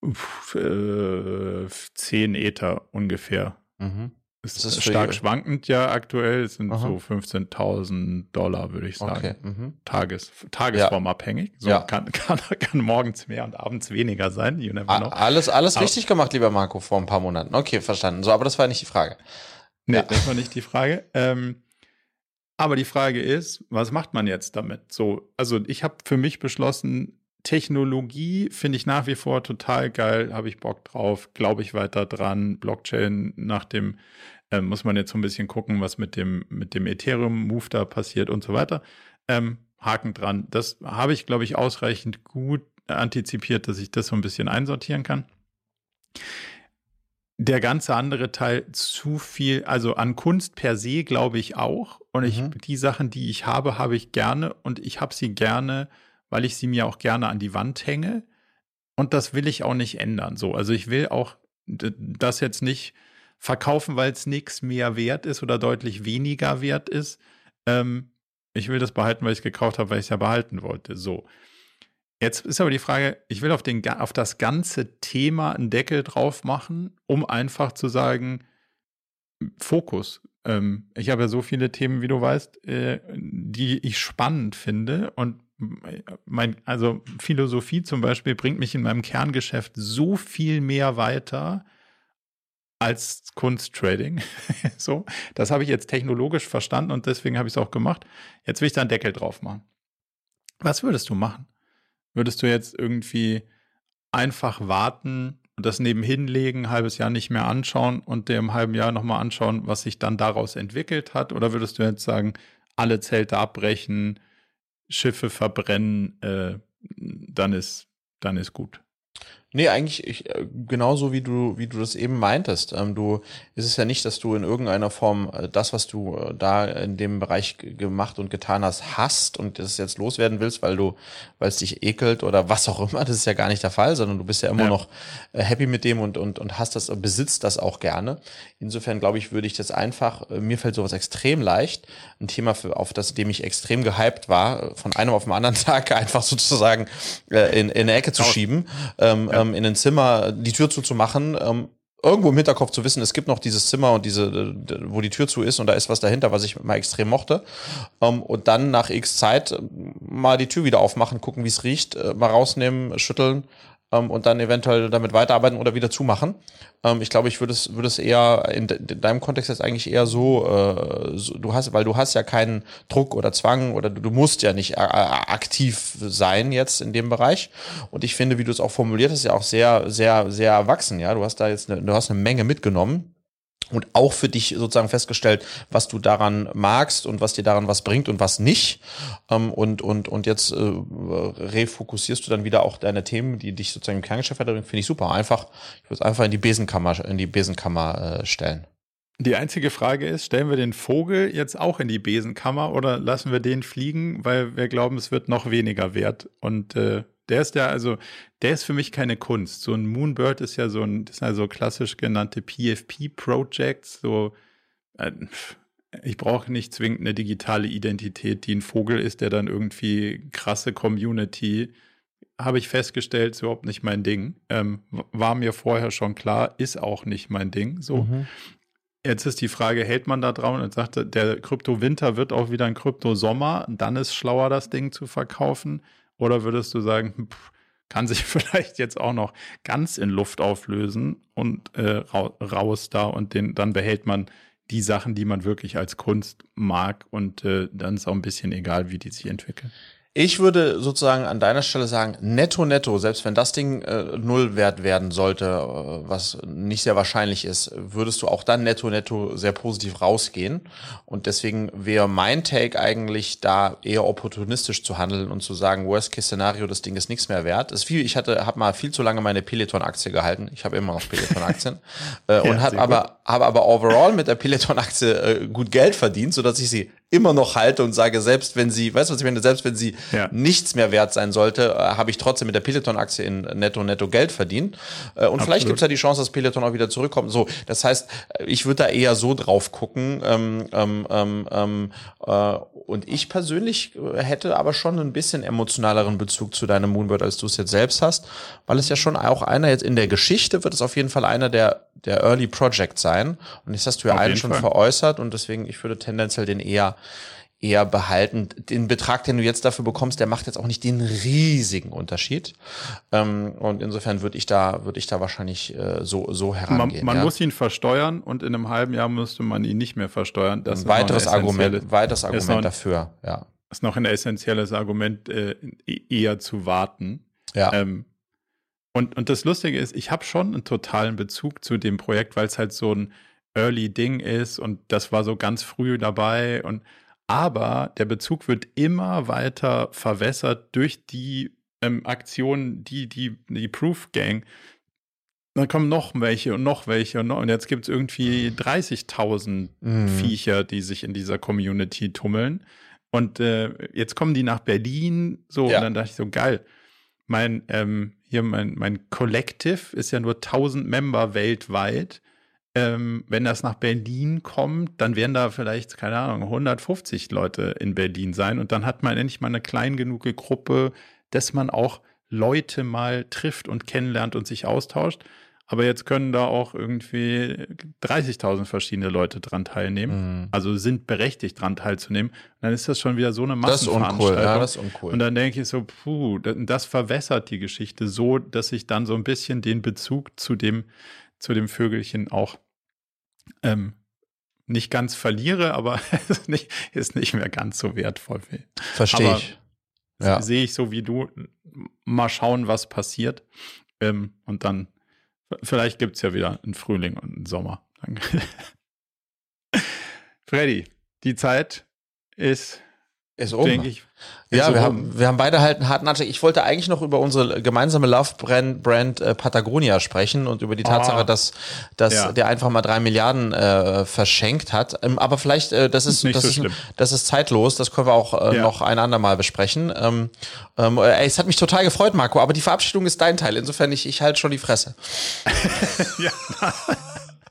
Uff, äh, 10 Ether ungefähr. Mhm. Ist stark schwankend ja aktuell. Es sind Aha. so 15.000 Dollar, würde ich sagen. Okay. Mhm. Tages, tagesformabhängig. So ja. kann, kann, kann morgens mehr und abends weniger sein. You never know. Alles, alles aber, richtig gemacht, lieber Marco, vor ein paar Monaten. Okay, verstanden. So, aber das war nicht die Frage. Nee, ja. das war nicht die Frage. Ähm, aber die Frage ist, was macht man jetzt damit? So, also ich habe für mich beschlossen, Technologie finde ich nach wie vor total geil, habe ich Bock drauf, glaube ich weiter dran. Blockchain nach dem äh, muss man jetzt so ein bisschen gucken, was mit dem mit dem Ethereum Move da passiert und so weiter. Ähm, Haken dran. Das habe ich, glaube ich, ausreichend gut antizipiert, dass ich das so ein bisschen einsortieren kann. Der ganze andere Teil zu viel, also an Kunst per se glaube ich auch. Und ich, mhm. die Sachen, die ich habe, habe ich gerne und ich habe sie gerne weil ich sie mir auch gerne an die Wand hänge. Und das will ich auch nicht ändern. So, also ich will auch das jetzt nicht verkaufen, weil es nichts mehr wert ist oder deutlich weniger wert ist. Ähm, ich will das behalten, weil ich es gekauft habe, weil ich es ja behalten wollte. So. Jetzt ist aber die Frage, ich will auf, den, auf das ganze Thema einen Deckel drauf machen, um einfach zu sagen, Fokus. Ähm, ich habe ja so viele Themen, wie du weißt, äh, die ich spannend finde und mein, also Philosophie zum Beispiel bringt mich in meinem Kerngeschäft so viel mehr weiter als Kunsttrading. so, das habe ich jetzt technologisch verstanden und deswegen habe ich es auch gemacht. Jetzt will ich da einen Deckel drauf machen. Was würdest du machen? Würdest du jetzt irgendwie einfach warten und das nebenhin legen, ein halbes Jahr nicht mehr anschauen und dir im halben Jahr nochmal anschauen, was sich dann daraus entwickelt hat? Oder würdest du jetzt sagen, alle Zelte abbrechen, Schiffe verbrennen, äh, dann ist, dann ist gut. Nee, eigentlich ich, äh, genauso wie du, wie du das eben meintest. Ähm, du ist es ja nicht, dass du in irgendeiner Form äh, das, was du äh, da in dem Bereich gemacht und getan hast, hast und das jetzt loswerden willst, weil du, weil es dich ekelt oder was auch immer. Das ist ja gar nicht der Fall, sondern du bist ja immer ja. noch äh, happy mit dem und und und hast das, besitzt das auch gerne. Insofern glaube ich, würde ich das einfach. Äh, mir fällt sowas extrem leicht, ein Thema für, auf das, dem ich extrem gehypt war, von einem auf den anderen Tag einfach sozusagen äh, in in eine Ecke zu schieben. Ähm, ja ähm, in ein Zimmer die Tür zuzumachen ähm, irgendwo im Hinterkopf zu wissen, es gibt noch dieses Zimmer und diese, wo die Tür zu ist und da ist was dahinter, was ich mal extrem mochte. Ähm, und dann nach X Zeit mal die Tür wieder aufmachen, gucken, wie es riecht, äh, mal rausnehmen, schütteln ähm, und dann eventuell damit weiterarbeiten oder wieder zumachen. Ähm, ich glaube, ich würde es, würde es eher in, de in, deinem Kontext jetzt eigentlich eher so, äh, so, du hast, weil du hast ja keinen Druck oder Zwang oder du, du musst ja nicht aktiv sein jetzt in dem Bereich. Und ich finde, wie du es auch formuliert hast, ja auch sehr, sehr, sehr erwachsen. Ja, du hast da jetzt, eine, du hast eine Menge mitgenommen und auch für dich sozusagen festgestellt, was du daran magst und was dir daran was bringt und was nicht. Ähm, und, und, und jetzt äh, refokussierst du dann wieder auch deine Themen, die dich sozusagen im Kerngeschäft weiterbringen. Finde ich super. Einfach, ich würde es einfach in die Besenkammer, in die Besenkammer äh, stellen. Die einzige Frage ist, stellen wir den Vogel jetzt auch in die Besenkammer oder lassen wir den fliegen, weil wir glauben, es wird noch weniger wert. Und äh, der ist ja, also, der ist für mich keine Kunst. So ein Moonbird ist ja so ein, das sind also klassisch genannte PFP-Projects, so, äh, ich brauche nicht zwingend eine digitale Identität, die ein Vogel ist, der dann irgendwie krasse Community, habe ich festgestellt, ist überhaupt nicht mein Ding. Ähm, war mir vorher schon klar, ist auch nicht mein Ding. So. Mhm. Jetzt ist die Frage, hält man da drauf und sagt, der Krypto-Winter wird auch wieder ein Krypto-Sommer, dann ist schlauer, das Ding zu verkaufen. Oder würdest du sagen, pff, kann sich vielleicht jetzt auch noch ganz in Luft auflösen und äh, raus da und den, dann behält man die Sachen, die man wirklich als Kunst mag und äh, dann ist auch ein bisschen egal, wie die sich entwickeln. Ich würde sozusagen an deiner Stelle sagen, netto, netto, selbst wenn das Ding äh, null wert werden sollte, äh, was nicht sehr wahrscheinlich ist, würdest du auch dann netto, netto sehr positiv rausgehen. Und deswegen wäre mein Take eigentlich da eher opportunistisch zu handeln und zu sagen, Worst-Case-Szenario, das Ding ist nichts mehr wert. Ist viel, ich hatte, habe mal viel zu lange meine Peloton-Aktie gehalten. Ich habe immer noch Peloton-Aktien. äh, ja, und habe aber, habe aber overall mit der Peloton-Aktie äh, gut Geld verdient, sodass ich sie immer noch halte und sage, selbst wenn sie, weißt du, was ich meine, selbst wenn sie ja. nichts mehr wert sein sollte, äh, habe ich trotzdem mit der Peloton-Aktie in netto, netto Geld verdient. Äh, und Absolut. vielleicht gibt es ja die Chance, dass Peloton auch wieder zurückkommt. So, das heißt, ich würde da eher so drauf gucken. Ähm, ähm, ähm, ähm äh, und ich persönlich hätte aber schon ein bisschen emotionaleren Bezug zu deinem Moonbird, als du es jetzt selbst hast, weil es ja schon auch einer jetzt in der Geschichte wird es auf jeden Fall einer der, der Early Projects sein. Und jetzt hast du ja auf einen schon Fall. veräußert und deswegen, ich würde tendenziell den eher eher behalten. Den Betrag, den du jetzt dafür bekommst, der macht jetzt auch nicht den riesigen Unterschied. Ähm, und insofern würde ich da, würde ich da wahrscheinlich äh, so, so herangehen. Man, man ja. muss ihn versteuern und in einem halben Jahr müsste man ihn nicht mehr versteuern. Das ein weiteres Argument, weiteres Argument noch, dafür, ja. Ist noch ein essentielles Argument, äh, e-, eher zu warten. Ja. Ähm, und, und das Lustige ist, ich habe schon einen totalen Bezug zu dem Projekt, weil es halt so ein Early-Ding ist und das war so ganz früh dabei und aber der Bezug wird immer weiter verwässert durch die ähm, Aktionen, die, die, die Proof Gang. Dann kommen noch welche und noch welche und, noch, und jetzt gibt es irgendwie 30.000 mhm. Viecher, die sich in dieser Community tummeln. Und äh, jetzt kommen die nach Berlin, so, ja. und dann dachte ich so, geil. Mein, ähm, hier mein, mein Collective ist ja nur 1000 Member weltweit ähm, wenn das nach Berlin kommt, dann werden da vielleicht, keine Ahnung, 150 Leute in Berlin sein. Und dann hat man endlich mal eine klein genug Gruppe, dass man auch Leute mal trifft und kennenlernt und sich austauscht. Aber jetzt können da auch irgendwie 30.000 verschiedene Leute dran teilnehmen. Mhm. Also sind berechtigt dran teilzunehmen. Und dann ist das schon wieder so eine Massenveranstaltung. Das ist uncool. Ja, das ist uncool. Und dann denke ich so, puh, das verwässert die Geschichte so, dass ich dann so ein bisschen den Bezug zu dem zu dem Vögelchen auch ähm, nicht ganz verliere, aber ist nicht, ist nicht mehr ganz so wertvoll. Verstehe ich. Ja. Sehe ich so wie du. Mal schauen, was passiert. Ähm, und dann, vielleicht gibt es ja wieder einen Frühling und einen Sommer. Freddy, die Zeit ist ist um. Denke ich. Ja, wir haben, wir haben beide halt einen harten Anstieg. Ich wollte eigentlich noch über unsere gemeinsame Love-Brand Brand, äh, Patagonia sprechen und über die Tatsache, oh. dass, dass ja. der einfach mal drei Milliarden äh, verschenkt hat. Ähm, aber vielleicht, äh, das ist, das, so ist das ist zeitlos, das können wir auch äh, ja. noch ein andermal besprechen. Ähm, ähm, ey, es hat mich total gefreut, Marco, aber die Verabschiedung ist dein Teil. Insofern, ich, ich halte schon die Fresse. ja.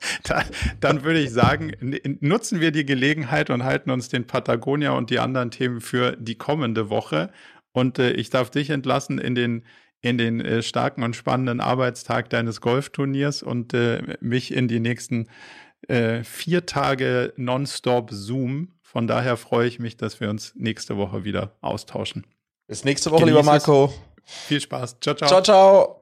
da, dann würde ich sagen, nutzen wir die Gelegenheit und halten uns den Patagonia und die anderen Themen für die kommende Woche. Und äh, ich darf dich entlassen in den in den äh, starken und spannenden Arbeitstag deines Golfturniers und äh, mich in die nächsten äh, vier Tage nonstop Zoom. Von daher freue ich mich, dass wir uns nächste Woche wieder austauschen. Bis nächste Woche, Genieß lieber Marco. Es. Viel Spaß. Ciao, ciao. Ciao, ciao.